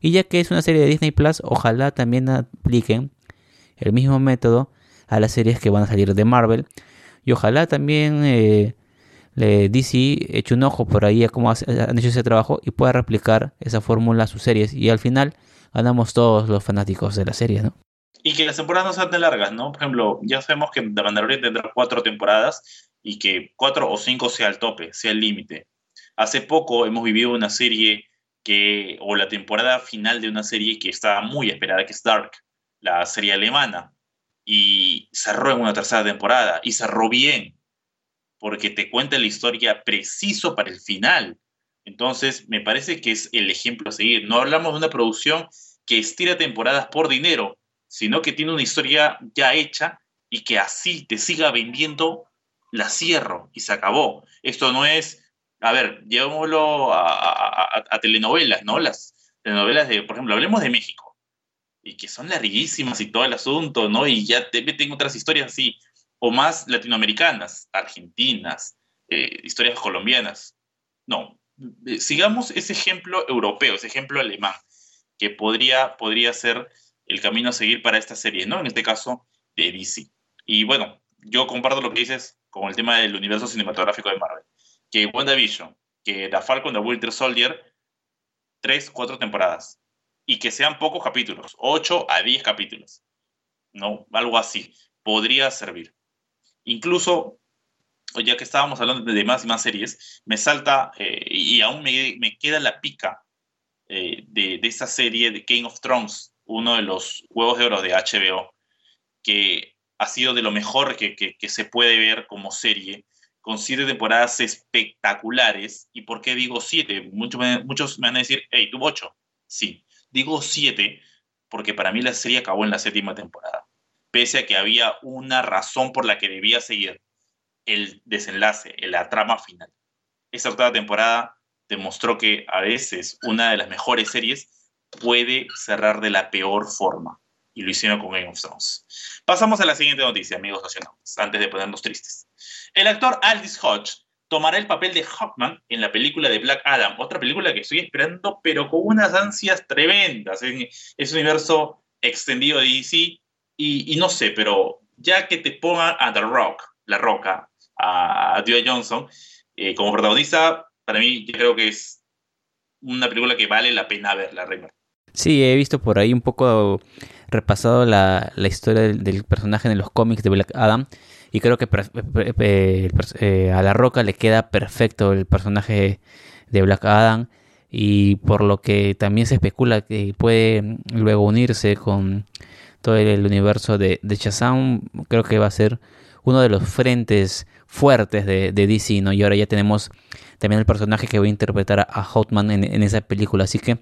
Y ya que es una serie de Disney Plus, ojalá también apliquen el mismo método a las series que van a salir de Marvel. Y ojalá también eh, le DC eche un ojo por ahí a cómo han hecho ese trabajo y pueda replicar esa fórmula a sus series. Y al final ganamos todos los fanáticos de la serie, ¿no? Y que las temporadas no sean tan largas, ¿no? Por ejemplo, ya sabemos que The Mandalorian tendrá cuatro temporadas y que cuatro o cinco sea el tope, sea el límite. Hace poco hemos vivido una serie o la temporada final de una serie que estaba muy esperada, que es Dark, la serie alemana, y cerró en una tercera temporada, y cerró bien, porque te cuenta la historia preciso para el final. Entonces, me parece que es el ejemplo a seguir. No hablamos de una producción que estira temporadas por dinero, sino que tiene una historia ya hecha y que así te siga vendiendo, la cierro y se acabó. Esto no es, a ver, llevémoslo a, telenovelas, ¿no? Las telenovelas de, por ejemplo, hablemos de México, y que son larguísimas y todo el asunto, ¿no? Y ya te meten otras historias así. o más latinoamericanas, argentinas, eh, historias colombianas. No, eh, sigamos ese ejemplo europeo, ese ejemplo alemán, que podría, podría ser el camino a seguir para esta serie, ¿no? En este caso, de DC. Y bueno, yo comparto lo que dices con el tema del universo cinematográfico de Marvel. Que WandaVision, que The Falcon the Winter Soldier, tres, cuatro temporadas. Y que sean pocos capítulos, ocho a diez capítulos. ¿No? Algo así. Podría servir. Incluso, ya que estábamos hablando de más y más series, me salta eh, y aún me, queda la pica eh, de, de esta serie de Game of Thrones, uno de los huevos de oro de HBO, que ha sido de lo mejor que, se puede ver como serie, con siete temporadas espectaculares. ¿Y por qué digo siete? Muchos, muchos me van a decir, hey, tuvo ocho. Sí, digo siete porque para mí la serie acabó en la séptima temporada pese a que había una razón por la que debía seguir el desenlace, la trama final. Esta octava temporada demostró que a veces una de las mejores series puede cerrar de la peor forma. Y lo hicieron con Game of Thrones. Pasamos a la siguiente noticia, amigos nacionales, antes de ponernos tristes. El actor Aldis Hodge tomará el papel de Hawkman en la película de Black Adam, otra película que estoy esperando, pero con unas ansias tremendas en ese universo extendido de DC y, no sé, pero ya que te pongan a The Rock, La Roca, a, a Johnson, eh, como protagonista, para mí creo que es una película que vale la pena verla, Reimer. Sí, he visto por ahí un poco repasado la, la historia del, personaje en los cómics de Black Adam y creo que eh, a La Roca le queda perfecto el personaje de Black Adam y por lo que también se especula que puede luego unirse con todo el universo de, de Shazam, creo que va a ser uno de los frentes fuertes de, DC, ¿no? Y ahora ya tenemos también el personaje que va a interpretar a Hotman en, en, esa película, así que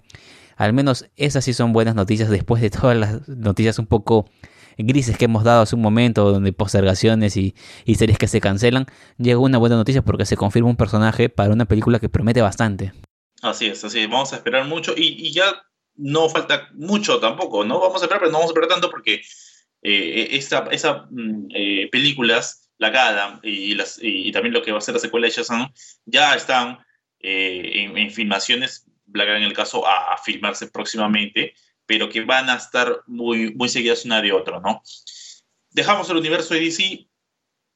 al menos esas sí son buenas noticias después de todas las noticias un poco grises que hemos dado hace un momento, donde postergaciones y, y series que se cancelan, llega una buena noticia porque se confirma un personaje para una película que promete bastante. Así es, así es, vamos a esperar mucho y, ya no falta mucho tampoco, ¿no? Vamos a esperar, pero no vamos a esperar tanto porque eh, esas esa, mm, eh, películas, la GADA y también lo que va a ser la secuela de Shazam, ya están eh, en, filmaciones, Black en el caso, a, filmarse próximamente, pero que van a estar muy, muy seguidas una de otra, ¿no? Dejamos el universo de DC,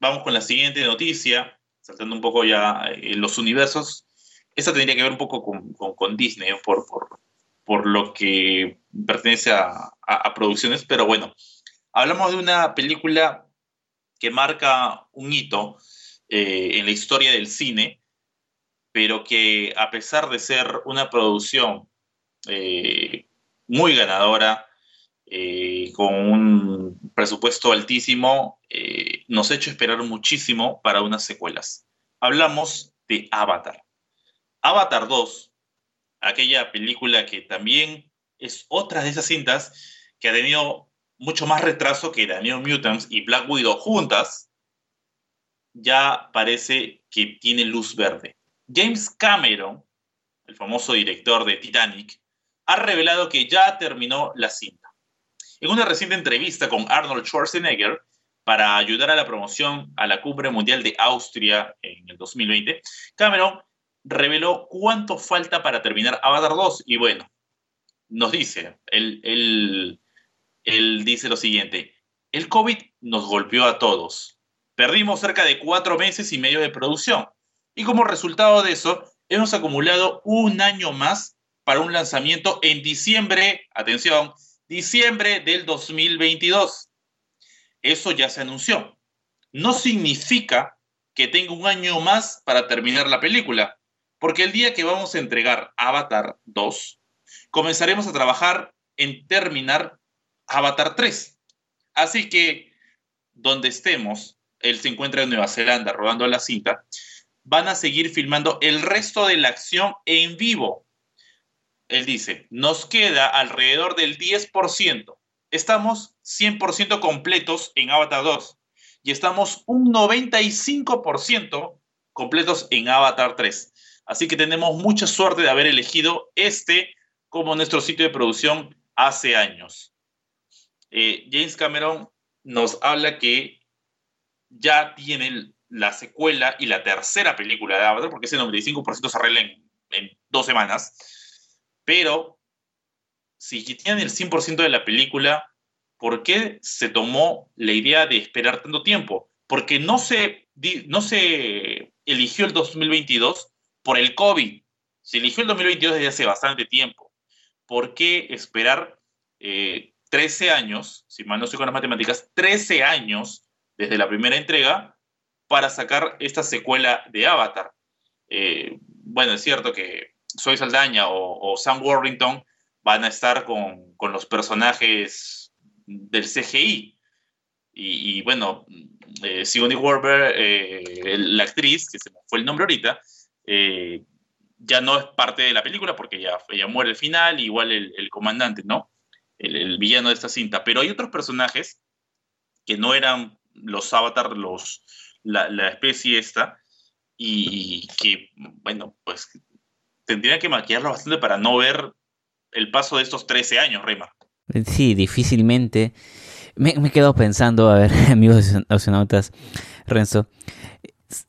vamos con la siguiente noticia, saltando un poco ya los universos. Esta tendría que ver un poco con, con, Disney, por, por, por lo que pertenece a, producciones, pero bueno, hablamos de una película que marca un hito eh, en la historia del cine, pero que a pesar de ser una producción eh, muy ganadora, eh, con un presupuesto altísimo, nos ha hecho esperar muchísimo para unas secuelas. Hablamos de Avatar. Avatar 2 aquella película que también es otra de esas cintas que ha tenido mucho más retraso que The New Mutants y Black Widow juntas, ya parece que tiene luz verde. James Cameron, el famoso director de Titanic, ha revelado que ya terminó la cinta. En una reciente entrevista con Arnold Schwarzenegger para ayudar a la promoción a la Cumbre Mundial de Austria en el 2020, Cameron reveló cuánto falta para terminar Avatar 2 y bueno, nos dice, él, él, dice lo siguiente, el COVID nos golpeó a todos, perdimos cerca de cuatro meses y medio de producción y como resultado de eso hemos acumulado un año más para un lanzamiento en diciembre, atención, diciembre del 2022. Eso ya se anunció. No significa que tenga un año más para terminar la película. Porque el día que vamos a entregar Avatar 2, comenzaremos a trabajar en terminar Avatar 3. Así que donde estemos, él se encuentra en Nueva Zelanda rodando la cinta, van a seguir filmando el resto de la acción en vivo. Él dice, nos queda alrededor del 10%. Estamos 100% completos en Avatar 2 y estamos un 95% completos en Avatar 3. Así que tenemos mucha suerte de haber elegido este como nuestro sitio de producción hace años. Eh, James Cameron nos habla que ya tiene la secuela y la tercera película de Avatar, porque ese 95% se arregla en, en dos semanas. Pero si tienen el 100% de la película, ¿por qué se tomó la idea de esperar tanto tiempo? Porque no se, no se eligió el 2022 por el COVID. Se eligió el 2022 desde hace bastante tiempo. ¿Por qué esperar 13 eh, años, si mal no estoy con las matemáticas, 13 años desde la primera entrega para sacar esta secuela de Avatar? Eh, bueno, es cierto que Soy Saldaña o, Sam Worthington van a estar con, con los personajes del CGI. Y, bueno, eh, Sigourney Weaver, eh, la actriz, que se me fue el nombre ahorita, eh, ya no es parte de la película porque ya, muere al final, igual el, comandante, ¿no? El, villano de esta cinta. Pero hay otros personajes que no eran los Avatar, los, la, especie esta, y que, bueno, pues tendría que maquillarlo bastante para no ver el paso de estos 13 años, Rima. Sí, difícilmente. Me, he quedado pensando, a ver, amigos oceanautas, Renzo,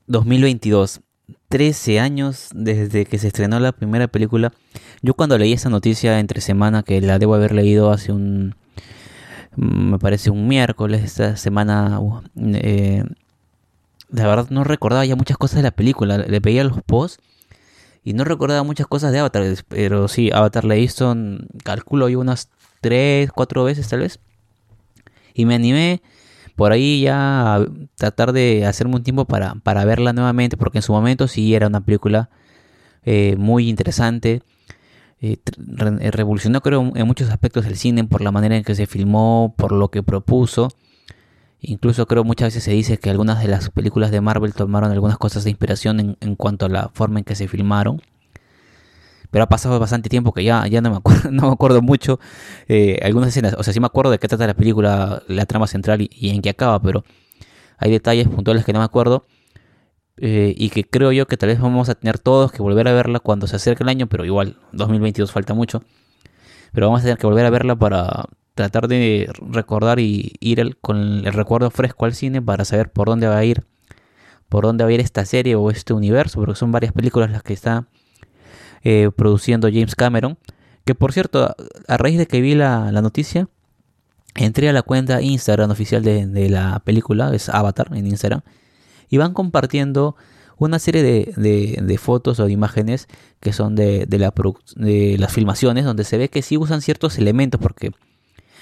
2022, 13 años desde que se estrenó la primera película. Yo cuando leí esa noticia entre semana, que la debo haber leído hace un, me parece un miércoles, esta semana, eh, la verdad no recordaba ya muchas cosas de la película. Le veía los posts y no recordaba muchas cosas de Avatar, pero sí, Avatar la hizo, calculo yo unas 3, 4 veces tal vez. Y me animé por ahí ya a tratar de hacerme un tiempo para, para verla nuevamente, porque en su momento sí era una película eh, muy interesante. Eh, revolucionó creo en muchos aspectos el cine por la manera en que se filmó, por lo que propuso. Incluso creo muchas veces se dice que algunas de las películas de Marvel tomaron algunas cosas de inspiración en, en cuanto a la forma en que se filmaron pero ha pasado bastante tiempo que ya, ya no, me acuerdo, no me acuerdo mucho eh, algunas escenas. O sea, sí me acuerdo de qué trata la película, la trama central y, en qué acaba, pero hay detalles puntuales que no me acuerdo. Eh, y que creo yo que tal vez vamos a tener todos que volver a verla cuando se acerque el año, pero igual 2022 falta mucho. Pero vamos a tener que volver a verla para tratar de recordar y ir con el recuerdo fresco al cine para saber por dónde va a ir, por dónde va a ir esta serie o este universo, porque son varias películas las que está eh, produciendo James Cameron. Que por cierto, a raíz de que vi la, noticia, entré a la cuenta Instagram oficial de, la película, es Avatar en Instagram, y van compartiendo una serie de, fotos o de imágenes que son la de las filmaciones, donde se ve que sí usan ciertos elementos, porque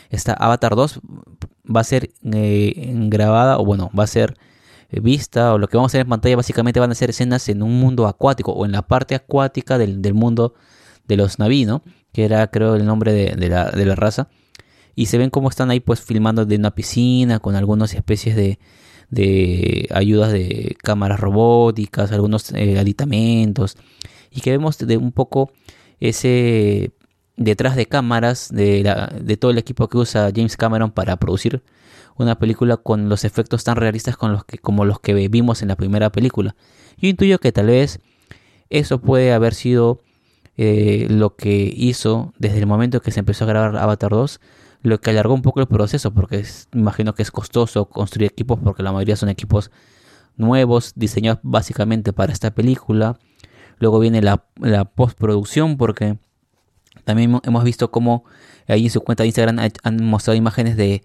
esta Avatar 2 va a ser eh, grabada, o bueno, va a ser vista o lo que vamos a hacer en pantalla básicamente van a ser escenas en un mundo acuático o en la parte acuática del, mundo de los Naví, ¿no? Que era creo el nombre de, la, raza. Y se ven cómo están ahí pues filmando de una piscina con algunas especies de, de ayudas de cámaras robóticas, algunos eh, aditamentos. Y que vemos de un poco ese detrás de cámaras de, la, de todo el equipo que usa James Cameron para producir una película con los efectos tan realistas con los que, como los que vimos en la primera película. Yo intuyo que tal vez eso puede haber sido eh, lo que hizo desde el momento que se empezó a grabar Avatar 2, lo que alargó un poco el proceso, porque imagino que es costoso construir equipos, porque la mayoría son equipos nuevos, diseñados básicamente para esta película. Luego viene la postproducción, porque también hemos visto cómo ahí en su cuenta de Instagram han mostrado imágenes de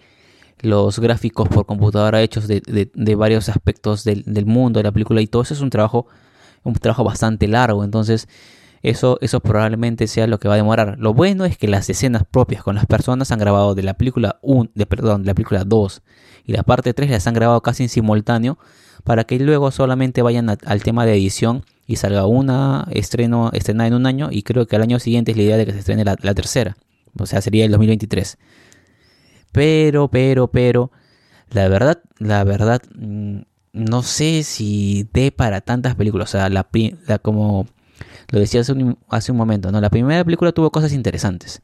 los gráficos por computadora hechos de, varios aspectos del, mundo de la película y todo eso es un trabajo un trabajo bastante largo. Entonces eso eso probablemente sea lo que va a demorar. Lo bueno es que las escenas propias con las personas han grabado de la película 1 de perdón de la película 2 y la parte 3 las han grabado casi en simultáneo para que luego solamente vayan al tema de edición y salga una estreno estrenada en un año y creo que al año siguiente es la idea de que se estrene la, tercera o sea sería el 2023 pero, pero, pero, la verdad, la verdad, mm, no sé si dé para tantas películas. O sea, la, como lo decía hace un, momento, ¿no? La primera película tuvo cosas interesantes.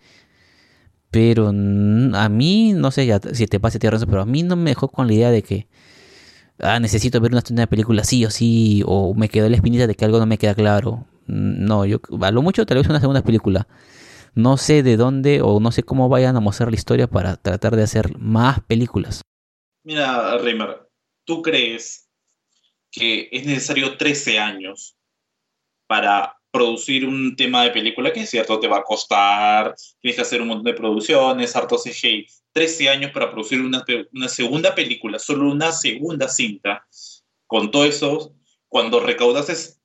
Pero a mí, no sé ya, si te pasa tierra, pero a mí no me dejó con la idea de que ah, necesito ver una, una película sí o sí, o me quedó la espinita de que algo no me queda claro. No, yo a lo mucho tal vez una segunda película. No sé de dónde o no sé cómo vayan a mostrar la historia para tratar de hacer más películas. Mira, Reimer, ¿tú crees que es necesario 13 años para producir un tema de película que es cierto, te va a costar, tienes que hacer un montón de producciones, harto CGI, 13 años para producir una, segunda película, solo una segunda cinta, con todo eso, cuando recaudases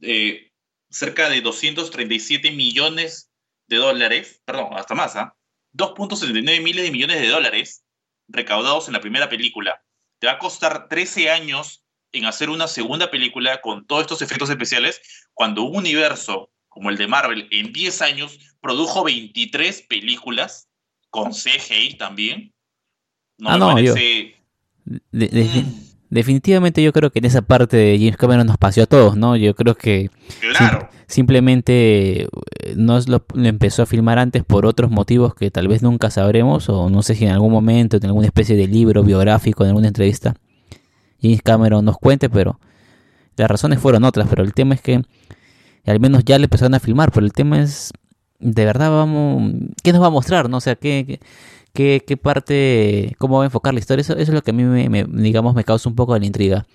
eh, cerca de 237 millones de dólares, perdón, hasta más, ¿ah? 2.79 miles de millones de dólares recaudados en la primera película. Te va a costar 13 años en hacer una segunda película con todos estos efectos especiales, cuando un universo como el de Marvel en 10 años produjo 23 películas con CGI también. No ah, no, yo... Mm. definitivamente yo creo que en esa parte de James Cameron nos paseó a todos, ¿no? Yo creo que claro. simplemente eh, no lo, lo, empezó a filmar antes por otros motivos que tal vez nunca sabremos o no sé si en algún momento, en alguna especie de libro biográfico, en alguna entrevista, James Cameron nos cuente, pero las razones fueron otras, pero el tema es que al menos ya le empezaron a filmar, pero el tema es, de verdad, vamos, ¿qué nos va a mostrar? ¿no? O sea, ¿qué, qué, qué parte, cómo va a enfocar la historia? Eso, es lo que a mí, me, digamos, me causa un poco de la intriga.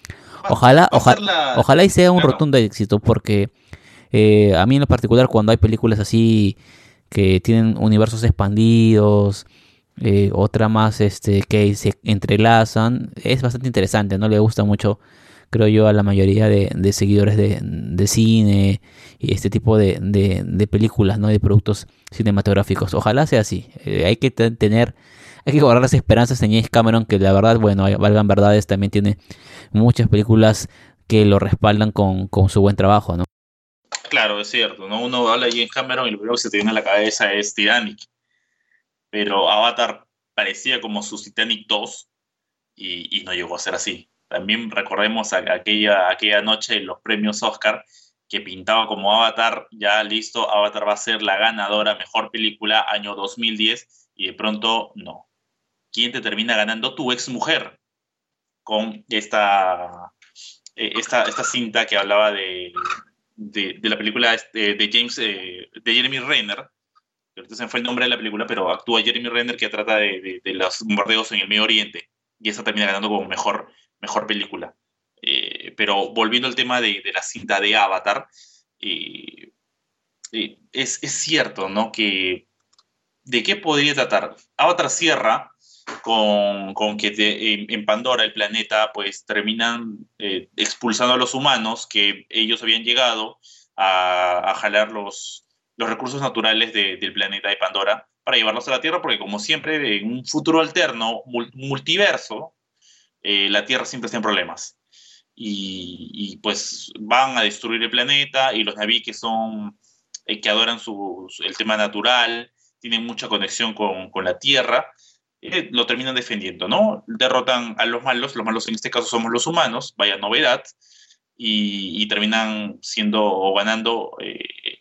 Ojalá, ojalá, ojalá y sea un rotundo éxito, porque eh, a mí en lo particular cuando hay películas así que tienen universos expandidos, eh, otra más este, que se entrelazan, es bastante interesante, ¿no? Le gusta mucho, creo yo, a la mayoría de, seguidores de, cine y este tipo de, de, películas, ¿no? De productos cinematográficos. Ojalá sea así. Eh, hay que tener, hay que guardar las esperanzas en James Cameron, que la verdad, bueno, valgan verdades, también tiene muchas películas que lo respaldan con, con su buen trabajo, ¿no? Claro, es cierto, ¿no? Uno habla de James Cameron y lo primero que se te viene a la cabeza es Titanic pero Avatar parecía como su Titanic 2 y, no llegó a ser así. También recordemos aquella, aquella noche en los premios Oscar que pintaba como Avatar, ya listo, Avatar va a ser la ganadora, mejor película, año 2010, y de pronto no. ¿Quién te termina ganando? Tu ex mujer, con esta, eh, esta, esta cinta que hablaba de, de, la película este, de, James, eh, de Jeremy Renner, entonces fue el nombre de la película, pero actúa Jeremy Renner que trata de, los bombardeos en el Medio Oriente y esa termina ganando como mejor, mejor película. Eh, pero volviendo al tema de, la cinta de Avatar, eh, eh, es, cierto, ¿no? Que ¿de qué podría tratar? Avatar cierra con, que en, Pandora, el planeta, pues terminan expulsando a los humanos que ellos habían llegado a jalar los, los recursos naturales del planeta de Pandora para llevarlos a la Tierra, porque como siempre, en un futuro alterno, multiverso, eh, la Tierra siempre está en problemas. Y, pues van a destruir el planeta y los Naví que son, eh, que adoran su, el tema natural, tienen mucha conexión con, con la Tierra, eh, lo terminan defendiendo, ¿no? Derrotan a los malos, los malos en este caso somos los humanos, vaya novedad, y, terminan siendo o ganando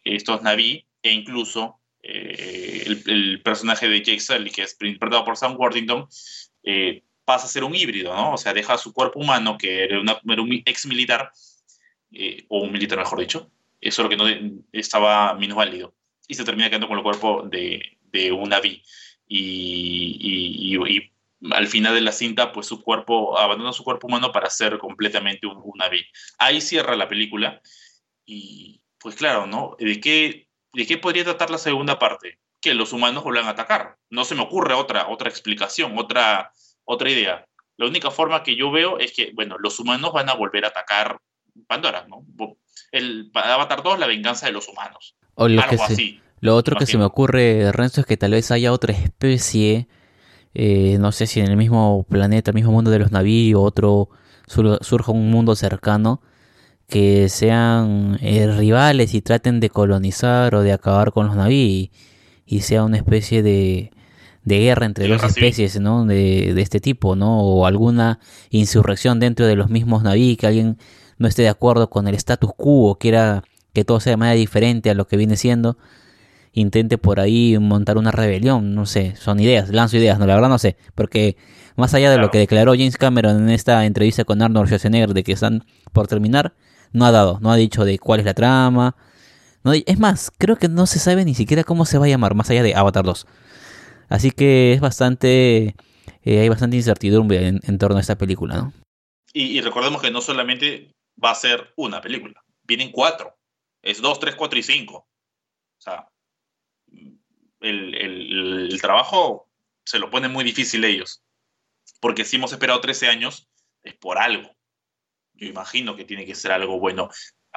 estos Naví e incluso eh, el, personaje de Jake Sully, que es interpretado por Sam Worthington, eh, pasa a ser un híbrido, ¿no? O sea, deja su cuerpo humano, que era, un ex militar, eh, o un militar mejor dicho, eso es lo que no estaba minusválido, y se termina quedando con el cuerpo de, de un Navi. Y, y, al final de la cinta, pues su cuerpo, abandona su cuerpo humano para ser completamente un, un Navi. Ahí cierra la película, y pues claro, ¿no? ¿De qué ¿De qué podría tratar la segunda parte? Que los humanos vuelvan a atacar. No se me ocurre otra, otra explicación, otra, otra idea. La única forma que yo veo es que, bueno, los humanos van a volver a atacar Pandora, ¿no? El Avatar 2, la venganza de los humanos. O lo Algo así. Lo otro que se me ocurre, Renzo, es que tal vez haya otra especie, eh, no sé si en el mismo planeta, el mismo mundo de los Naví o otro, surja un mundo cercano que sean eh, rivales y traten de colonizar o de acabar con los naví y, sea una especie de, de guerra entre dos especies ¿no? de, de, este tipo, ¿no? O alguna insurrección dentro de los mismos naví, que alguien no esté de acuerdo con el status quo, quiera que todo sea de manera diferente a lo que viene siendo, intente por ahí montar una rebelión, no sé, son ideas, lanzo ideas, no, la verdad no sé, porque más allá de lo que declaró James Cameron en esta entrevista con Arnold Schwarzenegger de que están por terminar, no ha dado, no ha dicho de cuál es la trama. Es más, creo que no se sabe ni siquiera cómo se va a llamar, más allá de Avatar 2. Así que es bastante. Eh, hay bastante incertidumbre en, torno a esta película, ¿no? Y, recordemos que no solamente va a ser una película, vienen cuatro. Es dos, tres, cuatro y cinco. O sea, el, trabajo se lo pone muy difícil ellos. Porque si hemos esperado 13 años, es por algo. Yo imagino que tiene que ser algo bueno.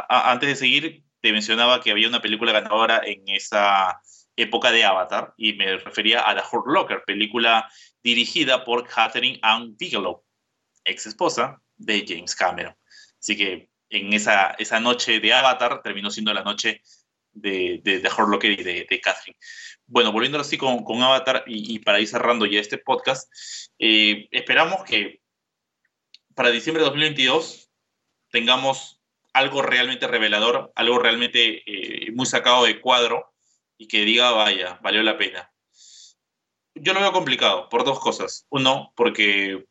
antes de seguir, te mencionaba que había una película ganadora en esa época de Avatar y me refería a The Hurt Locker, película dirigida por Catherine Ann Bigelow, ex esposa de James Cameron. Así que en esa, esa noche de Avatar terminó siendo la noche de, de, The Hurt Locker y de, de Catherine. Bueno, volviendo así con, con Avatar y, para ir cerrando ya este podcast, eh, esperamos que para diciembre de 2022 tengamos algo realmente revelador, algo realmente eh, muy sacado de cuadro y que diga, vaya, valió la pena. Yo lo veo complicado por dos cosas. Uno, porque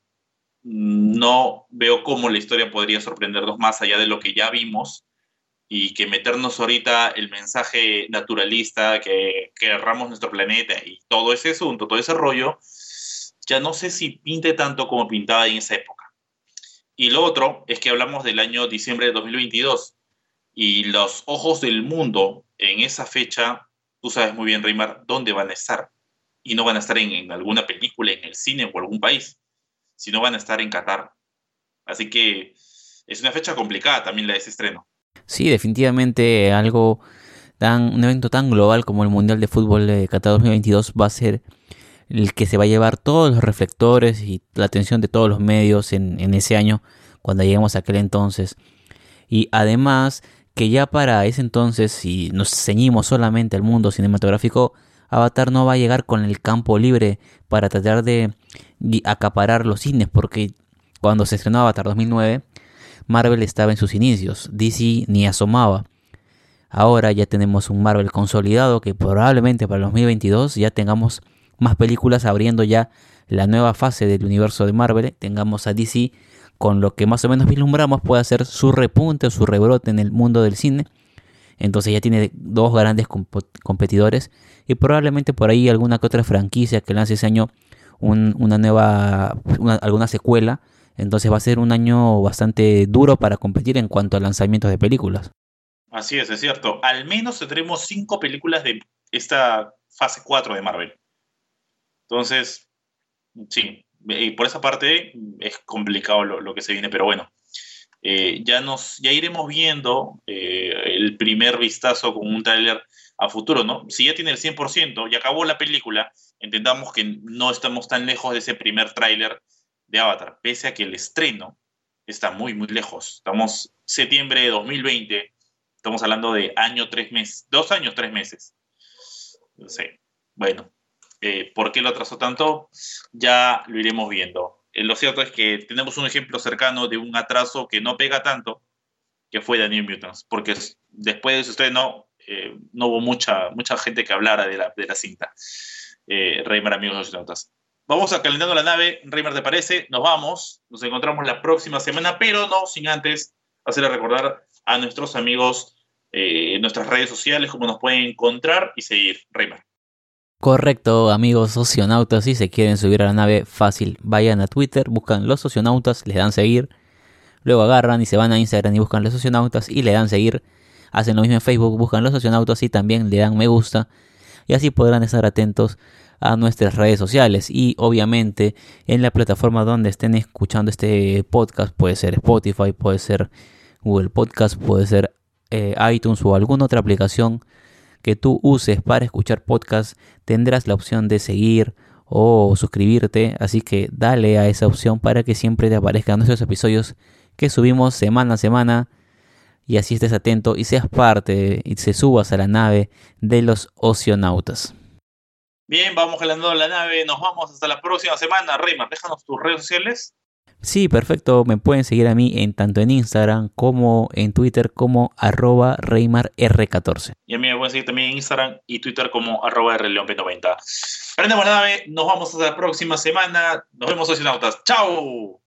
no veo cómo la historia podría sorprendernos más allá de lo que ya vimos y que meternos ahorita el mensaje naturalista, que, que erramos nuestro planeta y todo ese asunto, todo ese rollo, ya no sé si pinte tanto como pintaba en esa época. Y lo otro es que hablamos del año diciembre de 2022 y los ojos del mundo en esa fecha, tú sabes muy bien, Reymar, dónde van a estar. Y no van a estar en, alguna película, en el cine o algún país, sino van a estar en Qatar. Así que es una fecha complicada también la de ese estreno. Sí, definitivamente algo tan, un evento tan global como el Mundial de Fútbol de Qatar 2022 va a ser el que se va a llevar todos los reflectores y la atención de todos los medios en, ese año cuando lleguemos a aquel entonces. Y además que ya para ese entonces, si nos ceñimos solamente al mundo cinematográfico, Avatar no va a llegar con el campo libre para tratar de acaparar los cines, porque cuando se estrenó Avatar 2009, Marvel estaba en sus inicios, DC ni asomaba. Ahora ya tenemos un Marvel consolidado que probablemente para el 2022 ya tengamos más películas abriendo ya la nueva fase del universo de Marvel, tengamos a DC con lo que más o menos vislumbramos puede hacer su repunte o su rebrote en el mundo del cine. Entonces ya tiene dos grandes competidores y probablemente por ahí alguna que otra franquicia que lance ese año una nueva, alguna secuela. Entonces va a ser un año bastante duro para competir en cuanto a lanzamientos de películas. Así es, es cierto. Al menos tendremos cinco películas de esta fase 4 de Marvel. Entonces, sí, y por esa parte es complicado lo, que se viene, pero bueno, eh, ya, nos, ya iremos viendo eh, el primer vistazo con un tráiler a futuro, ¿no? Si ya tiene el 100% y acabó la película, entendamos que no estamos tan lejos de ese primer tráiler de Avatar, pese a que el estreno está muy, muy lejos. Estamos septiembre de 2020, estamos hablando de año, tres meses, dos años, tres meses. No sé, bueno, eh, por qué lo atrasó tanto, ya lo iremos viendo. Eh, lo cierto es que tenemos un ejemplo cercano de un atraso que no pega tanto, que fue Daniel Mutants, porque después de su estreno eh, no hubo mucha, mucha gente que hablara de la, de la cinta. Eh, Reimer, amigos los Vamos a calentando la nave, Reimer, ¿te parece? Nos vamos, nos encontramos la próxima semana, pero no sin antes hacerle recordar a nuestros amigos en nuestras redes sociales cómo nos pueden encontrar y seguir. Reimer. Correcto, amigos socionautas, si se quieren subir a la nave fácil, vayan a Twitter, buscan los socionautas, les dan seguir, luego agarran y se van a Instagram y buscan los socionautas y le dan seguir, hacen lo mismo en Facebook, buscan los socionautas y también le dan me gusta. Y así podrán estar atentos a nuestras redes sociales. Y obviamente en la plataforma donde estén escuchando este podcast, puede ser Spotify, puede ser Google Podcast, puede ser eh, iTunes o alguna otra aplicación que tú uses para escuchar podcast, tendrás la opción de seguir o suscribirte. Así que dale a esa opción para que siempre te aparezcan nuestros episodios que subimos semana a semana. Y así estés atento y seas parte y se subas a la nave de los oceanautas. Bien, vamos jalando la nave, nos vamos hasta la próxima semana. Reymar, déjanos tus redes sociales. Sí, perfecto. Me pueden seguir a mí en tanto en Instagram como en Twitter como arroba ReymarR14. Y a mí me pueden seguir también en Instagram y Twitter como arroba RLeonP90. Prendemos la nave, nos vamos hasta la próxima semana. Nos vemos, socionautas. ¡Chao!